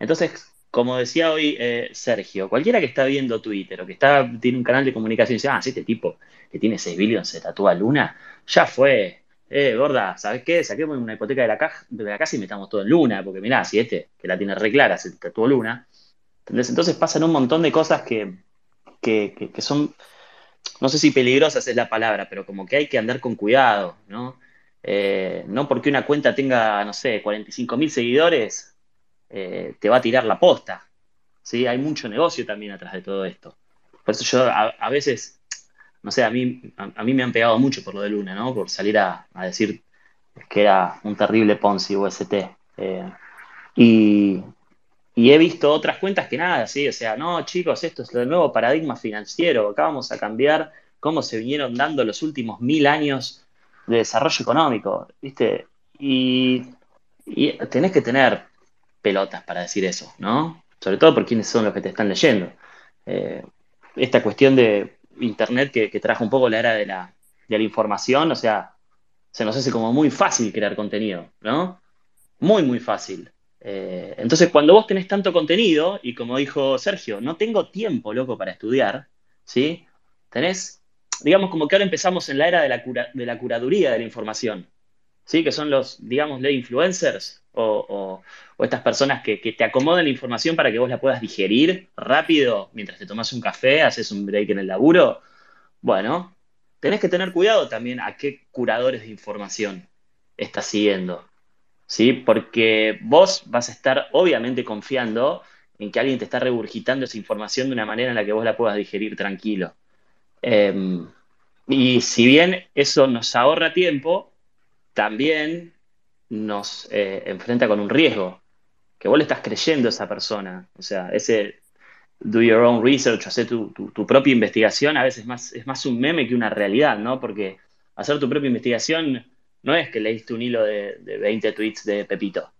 Entonces, como decía hoy eh, Sergio, cualquiera que está viendo Twitter o que está, tiene un canal de comunicación y dice, ah, si este tipo que tiene 6 billones se tatúa Luna, ya fue. Eh, gorda, ¿sabes qué? Saquemos una hipoteca de la, caja, de la casa y metamos todo en Luna, porque mirá, si este, que la tiene re clara, se tatuó Luna. Entonces pasan un montón de cosas que, que, que, son, no sé si peligrosas es la palabra, pero como que hay que andar con cuidado, ¿no? Eh, no porque una cuenta tenga, no sé, 45 mil seguidores, eh, te va a tirar la posta. ¿sí? Hay mucho negocio también atrás de todo esto. Por eso yo a, veces, no sé, a mí, a, mí me han pegado mucho por lo de Luna, ¿no? Por salir a, decir que era un terrible Ponzi UST. Eh, y, he visto otras cuentas que nada, ¿sí? O sea, no, chicos, esto es el nuevo paradigma financiero. Acá vamos a cambiar cómo se vinieron dando los últimos mil años de desarrollo económico, ¿viste? Y, y tenés que tener pelotas para decir eso, ¿no? Sobre todo por quienes son los que te están leyendo. Eh, esta cuestión de Internet que, trajo un poco la era de la, información, o sea, se nos hace como muy fácil crear contenido, ¿no? Muy, muy fácil. Eh, entonces, cuando vos tenés tanto contenido, y como dijo Sergio, no tengo tiempo, loco, para estudiar, ¿sí? Tenés, digamos, como que ahora empezamos en la era de la, curaduría de la información, ¿sí? Que son los, digamos, los influencers o, o estas personas que, te acomodan la información para que vos la puedas digerir rápido mientras te tomas un café, haces un break en el laburo. Bueno, tenés que tener cuidado también a qué curadores de información estás siguiendo. ¿Sí? Porque vos vas a estar obviamente confiando en que alguien te está regurgitando esa información de una manera en la que vos la puedas digerir tranquilo. Em, y si bien eso nos ahorra tiempo, también nos eh, enfrenta con un riesgo que vos le estás creyendo a esa persona. O sea, ese do your own research, hacer tu, propia investigación, a veces es más, es más un meme que una realidad, ¿no? Porque hacer tu propia investigación no es que leíste un hilo de, 20 tweets de Pepito,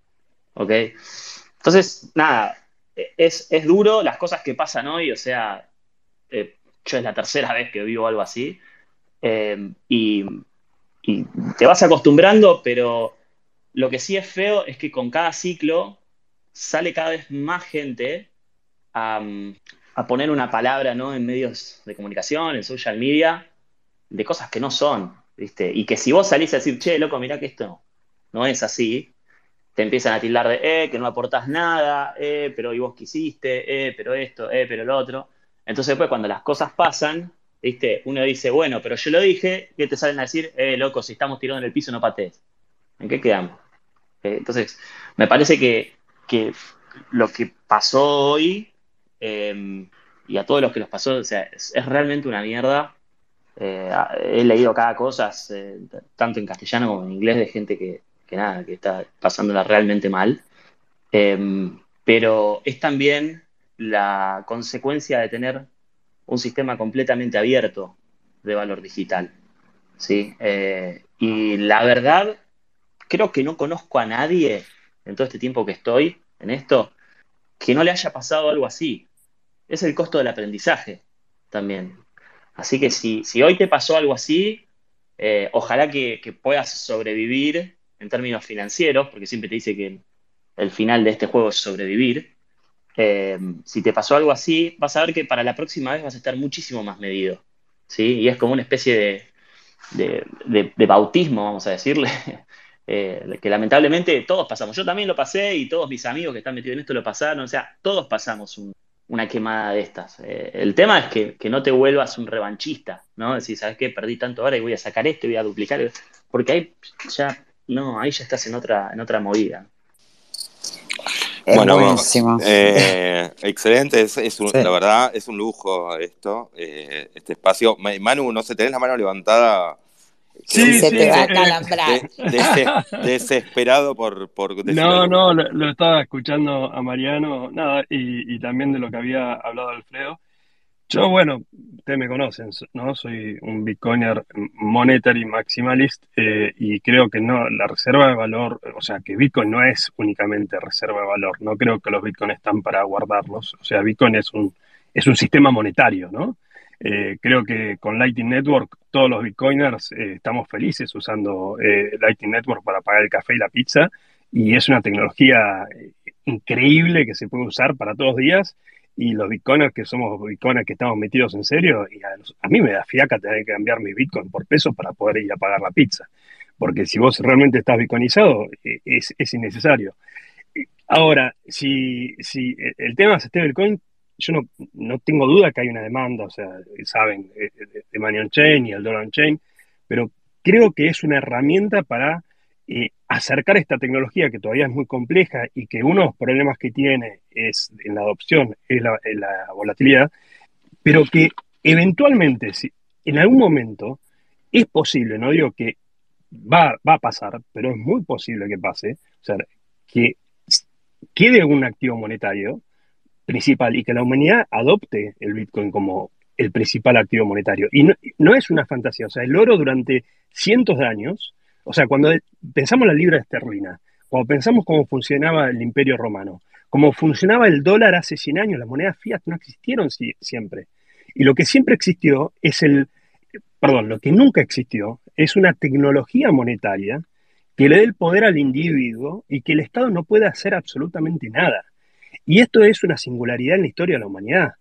¿ok? Entonces, nada, es, duro las cosas que pasan hoy, o sea, eh, yo es la tercera vez que vivo algo así, eh, y, y te vas acostumbrando, pero lo que sí es feo es que con cada ciclo sale cada vez más gente a, poner una palabra ¿no? en medios de comunicación, en social media, de cosas que no son, ¿viste? Y que si vos salís a decir, che, loco, mirá que esto no es así, te empiezan a tildar de, eh, que no aportás nada, eh, pero y vos quisiste, eh, pero esto, eh, pero lo otro. Entonces después cuando las cosas pasan, ¿viste? Uno dice, bueno, pero yo lo dije, ¿qué te salen a decir? Eh, loco, si estamos tirando en el piso no patees. ¿En qué quedamos? Eh, entonces, me parece que que lo que pasó hoy em, y a todos los que los pasó, o sea, es, realmente una mierda. Eh, he leído cada cosa, eh, tanto en castellano como en inglés, de gente que, nada, que está pasándola realmente mal. Em, pero es también la consecuencia de tener un sistema completamente abierto de valor digital. ¿sí? Eh, y la verdad, creo que no conozco a nadie en todo este tiempo que estoy en esto, que no le haya pasado algo así. Es el costo del aprendizaje también. Así que si, hoy te pasó algo así, eh, ojalá que, puedas sobrevivir en términos financieros, porque siempre te dice que el final de este juego es sobrevivir. Eh, si te pasó algo así, vas a ver que para la próxima vez vas a estar muchísimo más medido. ¿sí? Y es como una especie de, bautismo, vamos a decirle, Eh, que lamentablemente todos pasamos. Yo también lo pasé y todos mis amigos que están metidos en esto lo pasaron. O sea, todos pasamos una quemada de estas. Eh, el tema es que, no te vuelvas un revanchista, ¿no? Decir, ¿sabes qué? Perdí tanto ahora y voy a sacar esto y voy a duplicar. Porque ahí ya, no, ahí ya estás en otra, en otra movida. bueno, eh, excelente, es, la verdad es un lujo esto, este espacio. Manu, no sé, tenés la mano levantada Sí, se te va a calambrar. desesperado por, por No, no, lo, estaba escuchando a Mariano, nada, y, también de lo que había hablado Alfredo. Yo, bueno, ustedes me conocen, ¿no? Soy un Bitcoiner monetary maximalist eh, y creo que no, la reserva de valor, o sea, que Bitcoin no es únicamente reserva de valor, no creo que los Bitcoins están para guardarlos, o sea, Bitcoin es un, es un sistema monetario, ¿no? Eh, creo que con Lightning Network todos los bitcoiners eh, estamos felices usando eh, Lightning Network para pagar el café y la pizza y es una tecnología increíble que se puede usar para todos los días y los bitcoiners que somos bitcoiners que estamos metidos en serio, a, mí me da fiaca tener que cambiar mis bitcoins por pesos para poder ir a pagar la pizza. Porque si vos realmente estás bitcoinizado, e, es, es innecesario. Ahora, si, si el tema es stablecoin, yo no, no, tengo duda que hay una demanda, o sea, saben, eh, de Money on Chain y el Dollar on Chain, pero creo que es una herramienta para eh, acercar esta tecnología que todavía es muy compleja y que uno de los problemas que tiene es en la adopción, es la, volatilidad, pero que eventualmente, si, en algún momento, es posible, no digo que va, va a pasar, pero es muy posible que pase, o sea, que quede un activo monetario principal y que la humanidad adopte el Bitcoin como el principal activo monetario. Y no, es una fantasía, o sea, el oro durante cientos de años o sea, cuando pensamos la libra esterlina, cuando pensamos cómo funcionaba el imperio romano, cómo funcionaba el dólar hace 100 años, las monedas fiat no existieron siempre. Y lo que siempre existió es el, perdón, lo que nunca existió es una tecnología monetaria que le dé el poder al individuo y que el Estado no pueda hacer absolutamente nada. Y esto es una singularidad en la historia de la humanidad.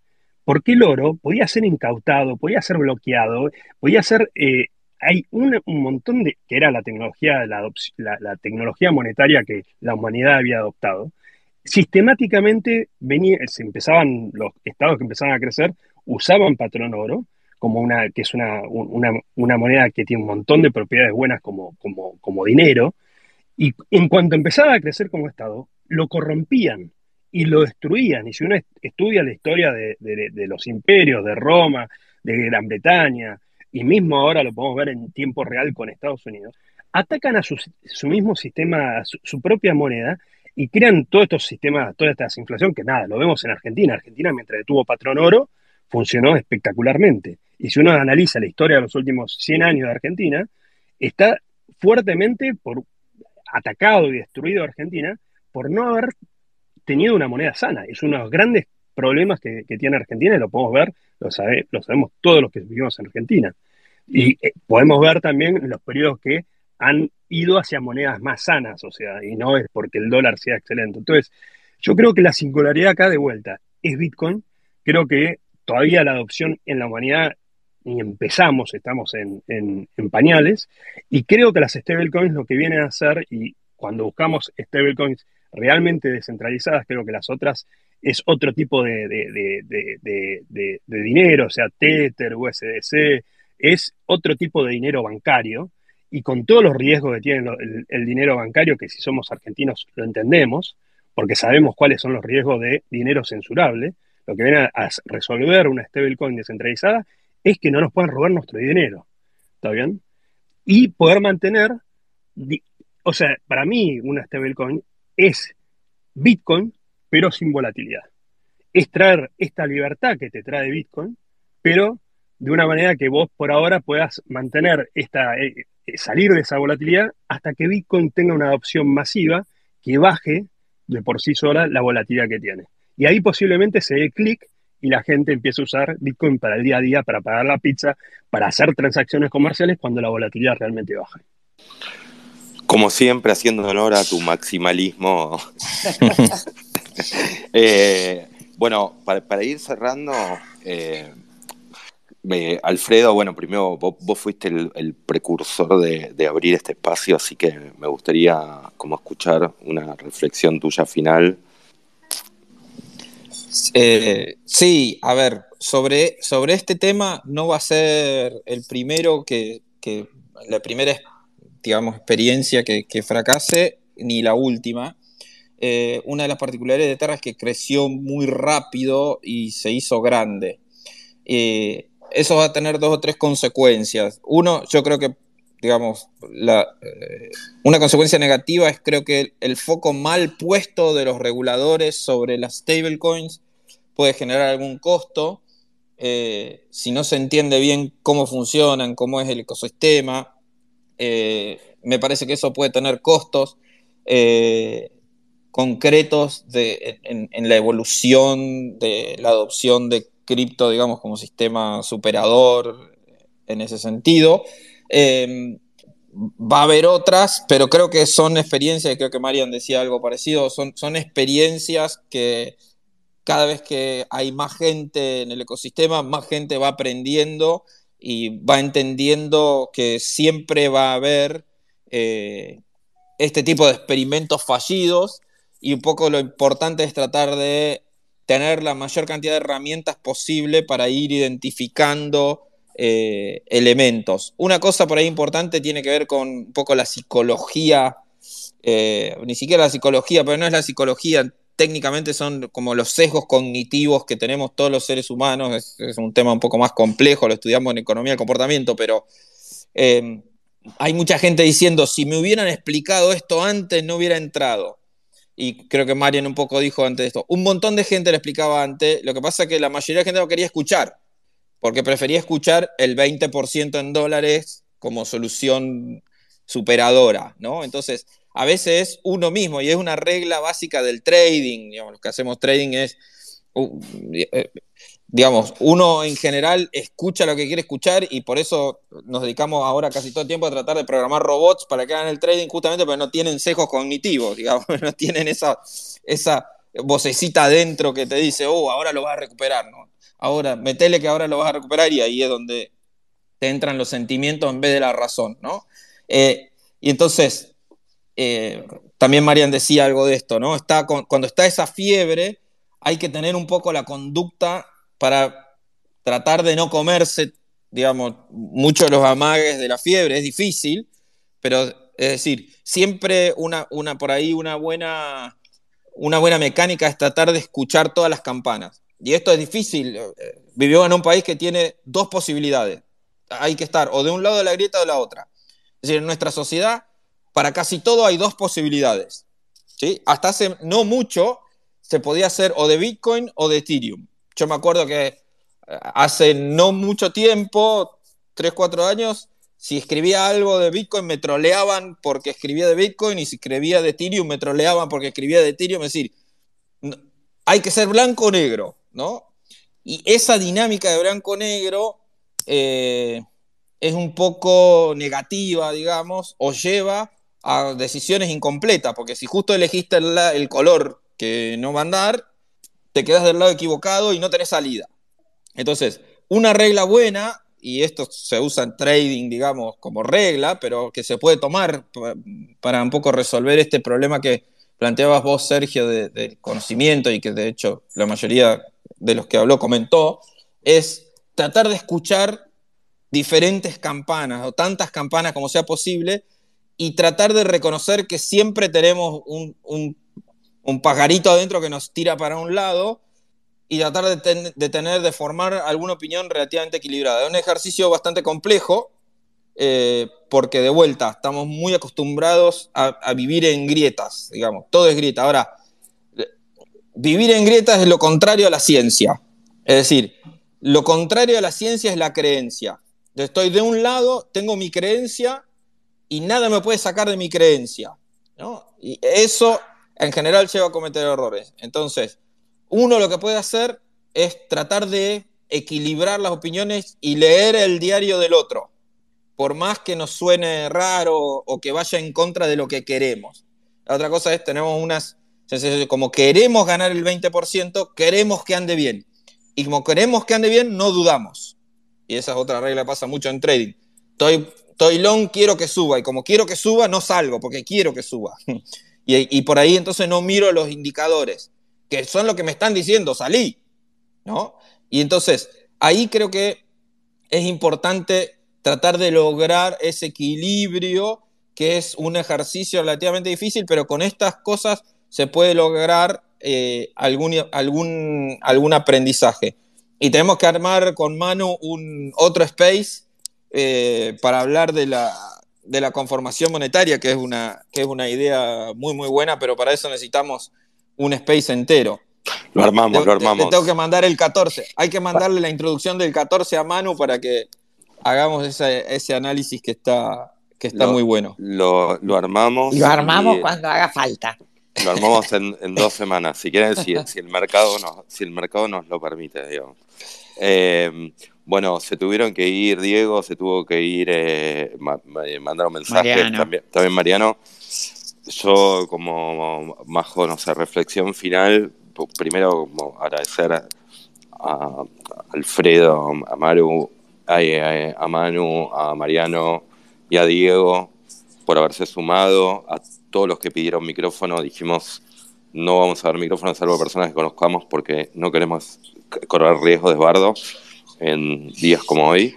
Porque el oro podía ser incautado, podía ser bloqueado, podía ser eh, hay un, montón de, que era la tecnología, la, la, tecnología monetaria que la humanidad había adoptado, sistemáticamente venía, se empezaban, los estados que empezaban a crecer, usaban patrón oro, como una, que es una, una, moneda que tiene un montón de propiedades buenas como, como, como dinero, y en cuanto empezaba a crecer como Estado, lo corrompían y lo destruían. Y si uno estudia la historia de, de los imperios, de Roma, de Gran Bretaña, y mismo ahora lo podemos ver en tiempo real con Estados Unidos, atacan a su, mismo sistema, su, propia moneda, y crean todos estos sistemas, toda esta inflación, que nada, lo vemos en Argentina. Argentina, mientras tuvo patrón oro, funcionó espectacularmente. Y si uno analiza la historia de los últimos 100 años de Argentina, está fuertemente por, atacado y destruido Argentina por no haber tenido una moneda sana. Es uno de los grandes problemas que, tiene Argentina y lo podemos ver, lo, sabe, lo sabemos todos los que vivimos en Argentina. Y eh, podemos ver también los periodos que han ido hacia monedas más sanas, o sea, y no es porque el dólar sea excelente. Entonces, yo creo que la singularidad acá de vuelta es Bitcoin. Creo que todavía la adopción en la humanidad ni empezamos, estamos en, en, en pañales, y creo que las stablecoins lo que vienen a hacer, y cuando buscamos stablecoins realmente descentralizadas, creo que las otras es otro tipo de, dinero, o sea, Tether, USDC, es otro tipo de dinero bancario y con todos los riesgos que tiene el, dinero bancario, que si somos argentinos lo entendemos, porque sabemos cuáles son los riesgos de dinero censurable, lo que viene a, resolver una stablecoin descentralizada es que no nos puedan robar nuestro dinero. ¿Está bien? Y poder mantener, o sea, para mí una stablecoin es Bitcoin pero sin volatilidad. Es traer esta libertad que te trae Bitcoin, pero de una manera que vos por ahora puedas mantener esta, eh, eh, salir de esa volatilidad hasta que Bitcoin tenga una adopción masiva que baje de por sí sola la volatilidad que tiene. Y ahí posiblemente se dé clic y la gente empiece a usar Bitcoin para el día a día, para pagar la pizza, para hacer transacciones comerciales cuando la volatilidad realmente baja. Como siempre, haciendo honor a tu maximalismo Eh, bueno, para, ir cerrando, eh, Alfredo, bueno, primero vos, fuiste el, precursor de, abrir este espacio, así que me gustaría como escuchar una reflexión tuya final. Eh, sí, a ver, sobre, sobre este tema no va a ser el primero que, la primera, digamos, experiencia que, fracase, ni la última. Eh, una de las particularidades de Terra es que creció muy rápido y se hizo grande. Eh, eso va a tener dos o tres consecuencias. Uno, yo creo que, digamos, eh, una consecuencia negativa es creo que el, foco mal puesto de los reguladores sobre las stablecoins puede generar algún costo. si no se entiende bien cómo funcionan, cómo es el ecosistema, me parece que eso puede tener costos concretos de, en, la evolución de la adopción de cripto, digamos, como sistema superador en ese sentido. Em, va a haber otras, pero creo que son experiencias, creo que Marian decía algo parecido, son, son experiencias que cada vez que hay más gente en el ecosistema, más gente va aprendiendo y va entendiendo que siempre va a haber eh, este tipo de experimentos fallidos y un poco lo importante es tratar de tener la mayor cantidad de herramientas posible para ir identificando eh, elementos. Una cosa por ahí importante tiene que ver con un poco la psicología, eh, ni siquiera la psicología, pero no es la psicología, técnicamente son como los sesgos cognitivos que tenemos todos los seres humanos, es, un tema un poco más complejo, lo estudiamos en economía del comportamiento, pero eh, hay mucha gente diciendo, si me hubieran explicado esto antes, no hubiera entrado. Y creo que Marian un poco dijo antes de esto. Un montón de gente lo explicaba antes, lo que pasa es que la mayoría de la gente no quería escuchar, porque prefería escuchar el 20% en dólares como solución superadora, ¿no? Entonces, a veces es uno mismo y es una regla básica del trading. Digamos, los que hacemos trading es, eh, digamos, uno en general escucha lo que quiere escuchar y por eso nos dedicamos ahora casi todo el tiempo a tratar de programar robots para que hagan el trading justamente porque no tienen sesgos cognitivos, digamos, no tienen esa, esa vocecita adentro que te dice, oh, ahora lo vas a recuperar, ¿no? Ahora, metele que ahora lo vas a recuperar y ahí es donde te entran los sentimientos en vez de la razón, ¿no? Eh, y entonces, eh, también Marian decía algo de esto, ¿no? Está cuando está esa fiebre, hay que tener un poco la conducta para tratar de no comerse, digamos, muchos de los amagues de la fiebre. Es difícil, pero es decir, siempre una, una por ahí una buena, una buena mecánica es tratar de escuchar todas las campanas. Y esto es difícil. Vivió en un país que tiene dos posibilidades. Hay que estar o de un lado de la grieta o de la otra. Es decir, en nuestra sociedad para casi todo hay dos posibilidades. ¿sí? Hasta hace no mucho se podía hacer o de Bitcoin o de Ethereum. Yo me acuerdo que eh, hace no mucho tiempo, 3, 4 años, si escribía algo de Bitcoin me troleaban porque escribía de Bitcoin y si escribía de Ethereum me troleaban porque escribía de Ethereum. Es decir, hay que ser blanco o negro, ¿no? Y esa dinámica de blanco-negro eh, es un poco negativa, digamos, o lleva a decisiones incompletas, porque si justo elegiste el, color que no va a andar, te quedas del lado equivocado y no tenés salida. Entonces, una regla buena, y esto se usa en trading, digamos, como regla, pero que se puede tomar para un poco resolver este problema que planteabas vos, Sergio, del conocimiento y que de hecho la mayoría de los que habló comentó, es tratar de escuchar diferentes campanas o tantas campanas como sea posible y tratar de reconocer que siempre tenemos un, un, pajarito adentro que nos tira para un lado y tratar de, tener, de formar alguna opinión relativamente equilibrada. Es un ejercicio bastante complejo eh, porque de vuelta estamos muy acostumbrados a, vivir en grietas, digamos, todo es grieta. Ahora, vivir en grietas es lo contrario a la ciencia. Es decir, lo contrario a la ciencia es la creencia. Estoy de un lado, tengo mi creencia y nada me puede sacar de mi creencia. ¿no? Y eso en general lleva a cometer errores. Entonces, uno lo que puede hacer es tratar de equilibrar las opiniones y leer el diario del otro, por más que nos suene raro o que vaya en contra de lo que queremos. La otra cosa es, tenemos unas, como queremos ganar el 20%, queremos que ande bien. Y como queremos que ande bien, no dudamos. Y esa es otra regla que pasa mucho en trading. Estoy long, quiero que suba, y como quiero que suba, no salgo, porque quiero que suba. y, por ahí entonces no miro los indicadores, que son lo que me están diciendo, salí, ¿no? Y entonces, ahí creo que es importante tratar de lograr ese equilibrio, que es un ejercicio relativamente difícil, pero con estas cosas se puede lograr eh, algún, algún, algún aprendizaje. Y tenemos que armar con mano un otro space eh, para hablar de la, de la conformación monetaria, que es, una, que es una idea muy, muy buena, pero para eso necesitamos un space entero. Lo armamos, lo armamos. tengo que mandar el 14. Hay que mandarle la introducción del 14 a Manu para que hagamos ese, ese análisis que está, que está muy bueno. Lo, lo armamos. Lo armamos cuando haga falta. Lo armamos en, en dos semanas, si quieren, si, si, el mercado nos, si el mercado nos lo permite, digamos. Eh, bueno, se tuvieron que ir Diego, se tuvo que ir, eh, ma- ma- mandaron mensajes, Mariano. También, también Mariano. Yo como Majo, no sé, reflexión final, primero como agradecer a, a Alfredo, a Maru, a, a- a Manu, a Mariano y a Diego por haberse sumado, a todos los que pidieron micrófono, dijimos no vamos a dar micrófono salvo personas que conozcamos porque no queremos correr riesgo de bardo en días como hoy.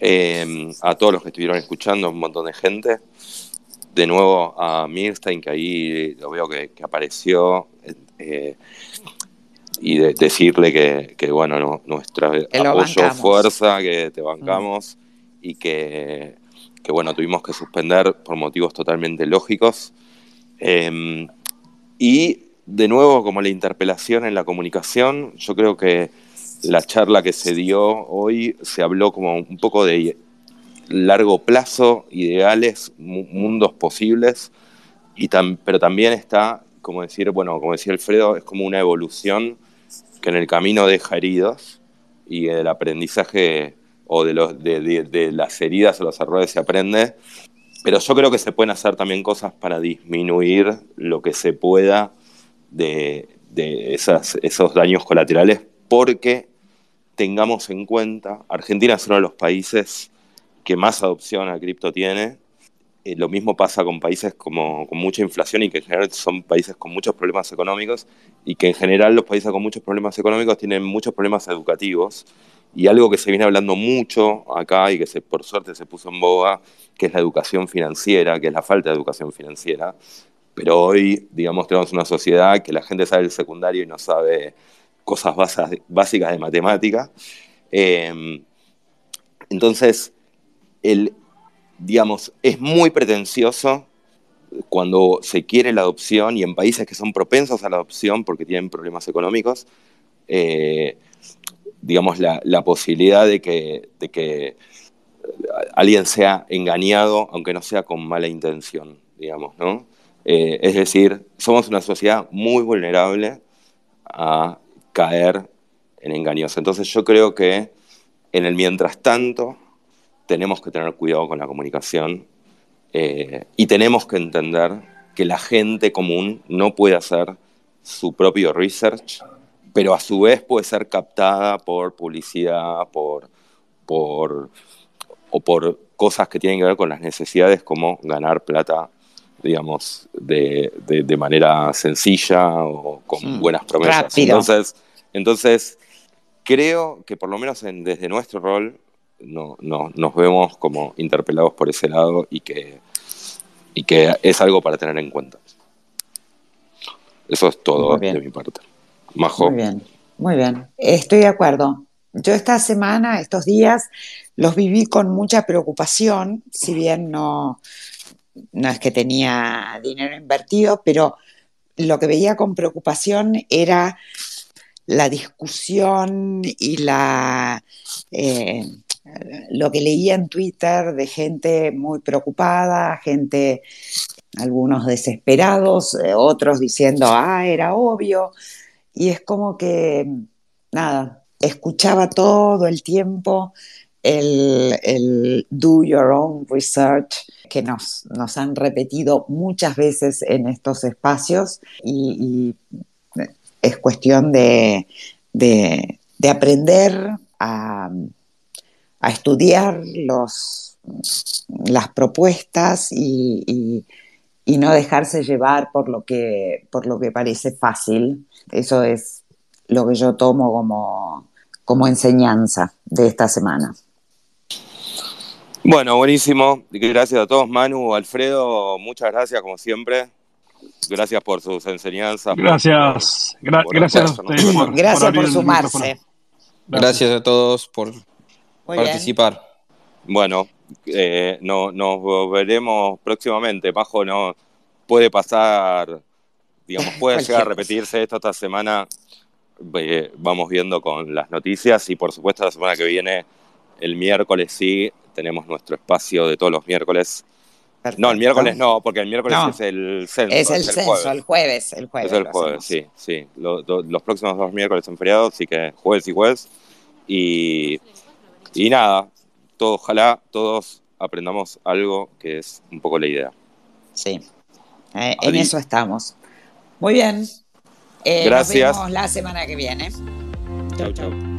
Eh, a todos los que estuvieron escuchando, un montón de gente. De nuevo a Mirstein, que ahí lo veo que, que apareció. eh, y de- decirle que, que, bueno, no, nuestro Que apoyo, bancamos. fuerza, que te bancamos y que, que, bueno, tuvimos que suspender por motivos totalmente lógicos. Eh, y de nuevo, como la interpelación en la comunicación, yo creo que la charla que se dio hoy se habló como un poco de largo plazo, ideales, mu- mundos posibles, y tam- pero también está, como decir, bueno, como decía Alfredo, es como una evolución que en el camino deja heridos y del aprendizaje o de, las heridas o los errores se aprende, pero yo creo que se pueden hacer también cosas para disminuir lo que se pueda de, esos daños colaterales, porque tengamos en cuenta, Argentina es uno de los países que más adopción a cripto tiene. Eh, lo mismo pasa con países como, con mucha inflación y que en general son países con muchos problemas económicos y que en general los países con muchos problemas económicos tienen muchos problemas educativos. Y algo que se viene hablando mucho acá y que se, por suerte se puso en boga, que es la educación financiera, que es la falta de educación financiera. Pero hoy, digamos, tenemos una sociedad que la gente sabe el secundario y no sabe cosas básicas de matemática. Eh, entonces, el, digamos, es muy pretencioso cuando se quiere la adopción y en países que son propensos a la adopción porque tienen problemas económicos, eh, digamos, la, la posibilidad de que, de que alguien sea engañado, aunque no sea con mala intención, digamos, ¿no? Eh, es decir, somos una sociedad muy vulnerable a caer en engaños. Entonces yo creo que en el mientras tanto tenemos que tener cuidado con la comunicación eh, y tenemos que entender que la gente común no puede hacer su propio research, pero a su vez puede ser captada por publicidad, por, por, o por cosas que tienen que ver con las necesidades como ganar plata, digamos, de, de, de manera sencilla o con buenas promesas. rápido. Entonces, entonces, creo que por lo menos en- desde nuestro rol no, no- nos vemos como interpelados por ese lado y que, y que es algo para tener en cuenta. Eso es todo de mi parte. Majo. Muy bien, muy bien. Estoy de acuerdo. Yo esta semana, estos días, los viví con mucha preocupación, si bien no, no es que tenía dinero invertido, pero lo que veía con preocupación era la discusión y la, eh, lo que leía en Twitter de gente muy preocupada, gente, algunos desesperados, eh, otros diciendo, ah, era obvio. Y es como que, nada, escuchaba todo el tiempo el, do your own research que nos, nos han repetido muchas veces en estos espacios y es cuestión de, de, de aprender a, a estudiar los, las propuestas y, y, no dejarse llevar por lo, que, por lo que parece fácil. Eso es lo que yo tomo como, como enseñanza de esta semana. Bueno, buenísimo. Gracias a todos, Manu, Alfredo, muchas gracias como siempre. Gracias por sus enseñanzas. Gracias. por- Gra- por gracias a ustedes. Gracias por sumarse. Gracias a todos por Muy bien. participar. Bueno, eh, no, nos veremos próximamente. Majo, no puede pasar, digamos, puede llegar a repetirse esto esta semana. Eh, vamos viendo con las noticias y por supuesto la semana que viene, el miércoles sí, tenemos nuestro espacio de todos los miércoles. No, el miércoles no, porque el miércoles es el censo. Es el, censo, jueves. el jueves, el jueves. Es el jueves, sí, sí. Los, próximos dos miércoles son feriados, así que jueves y jueves. Y, y nada, todo, ojalá todos aprendamos algo que es un poco la idea. Sí, eh, en eso estamos. Muy bien. Eh, Gracias. Nos vemos la semana que viene. Chau, chau.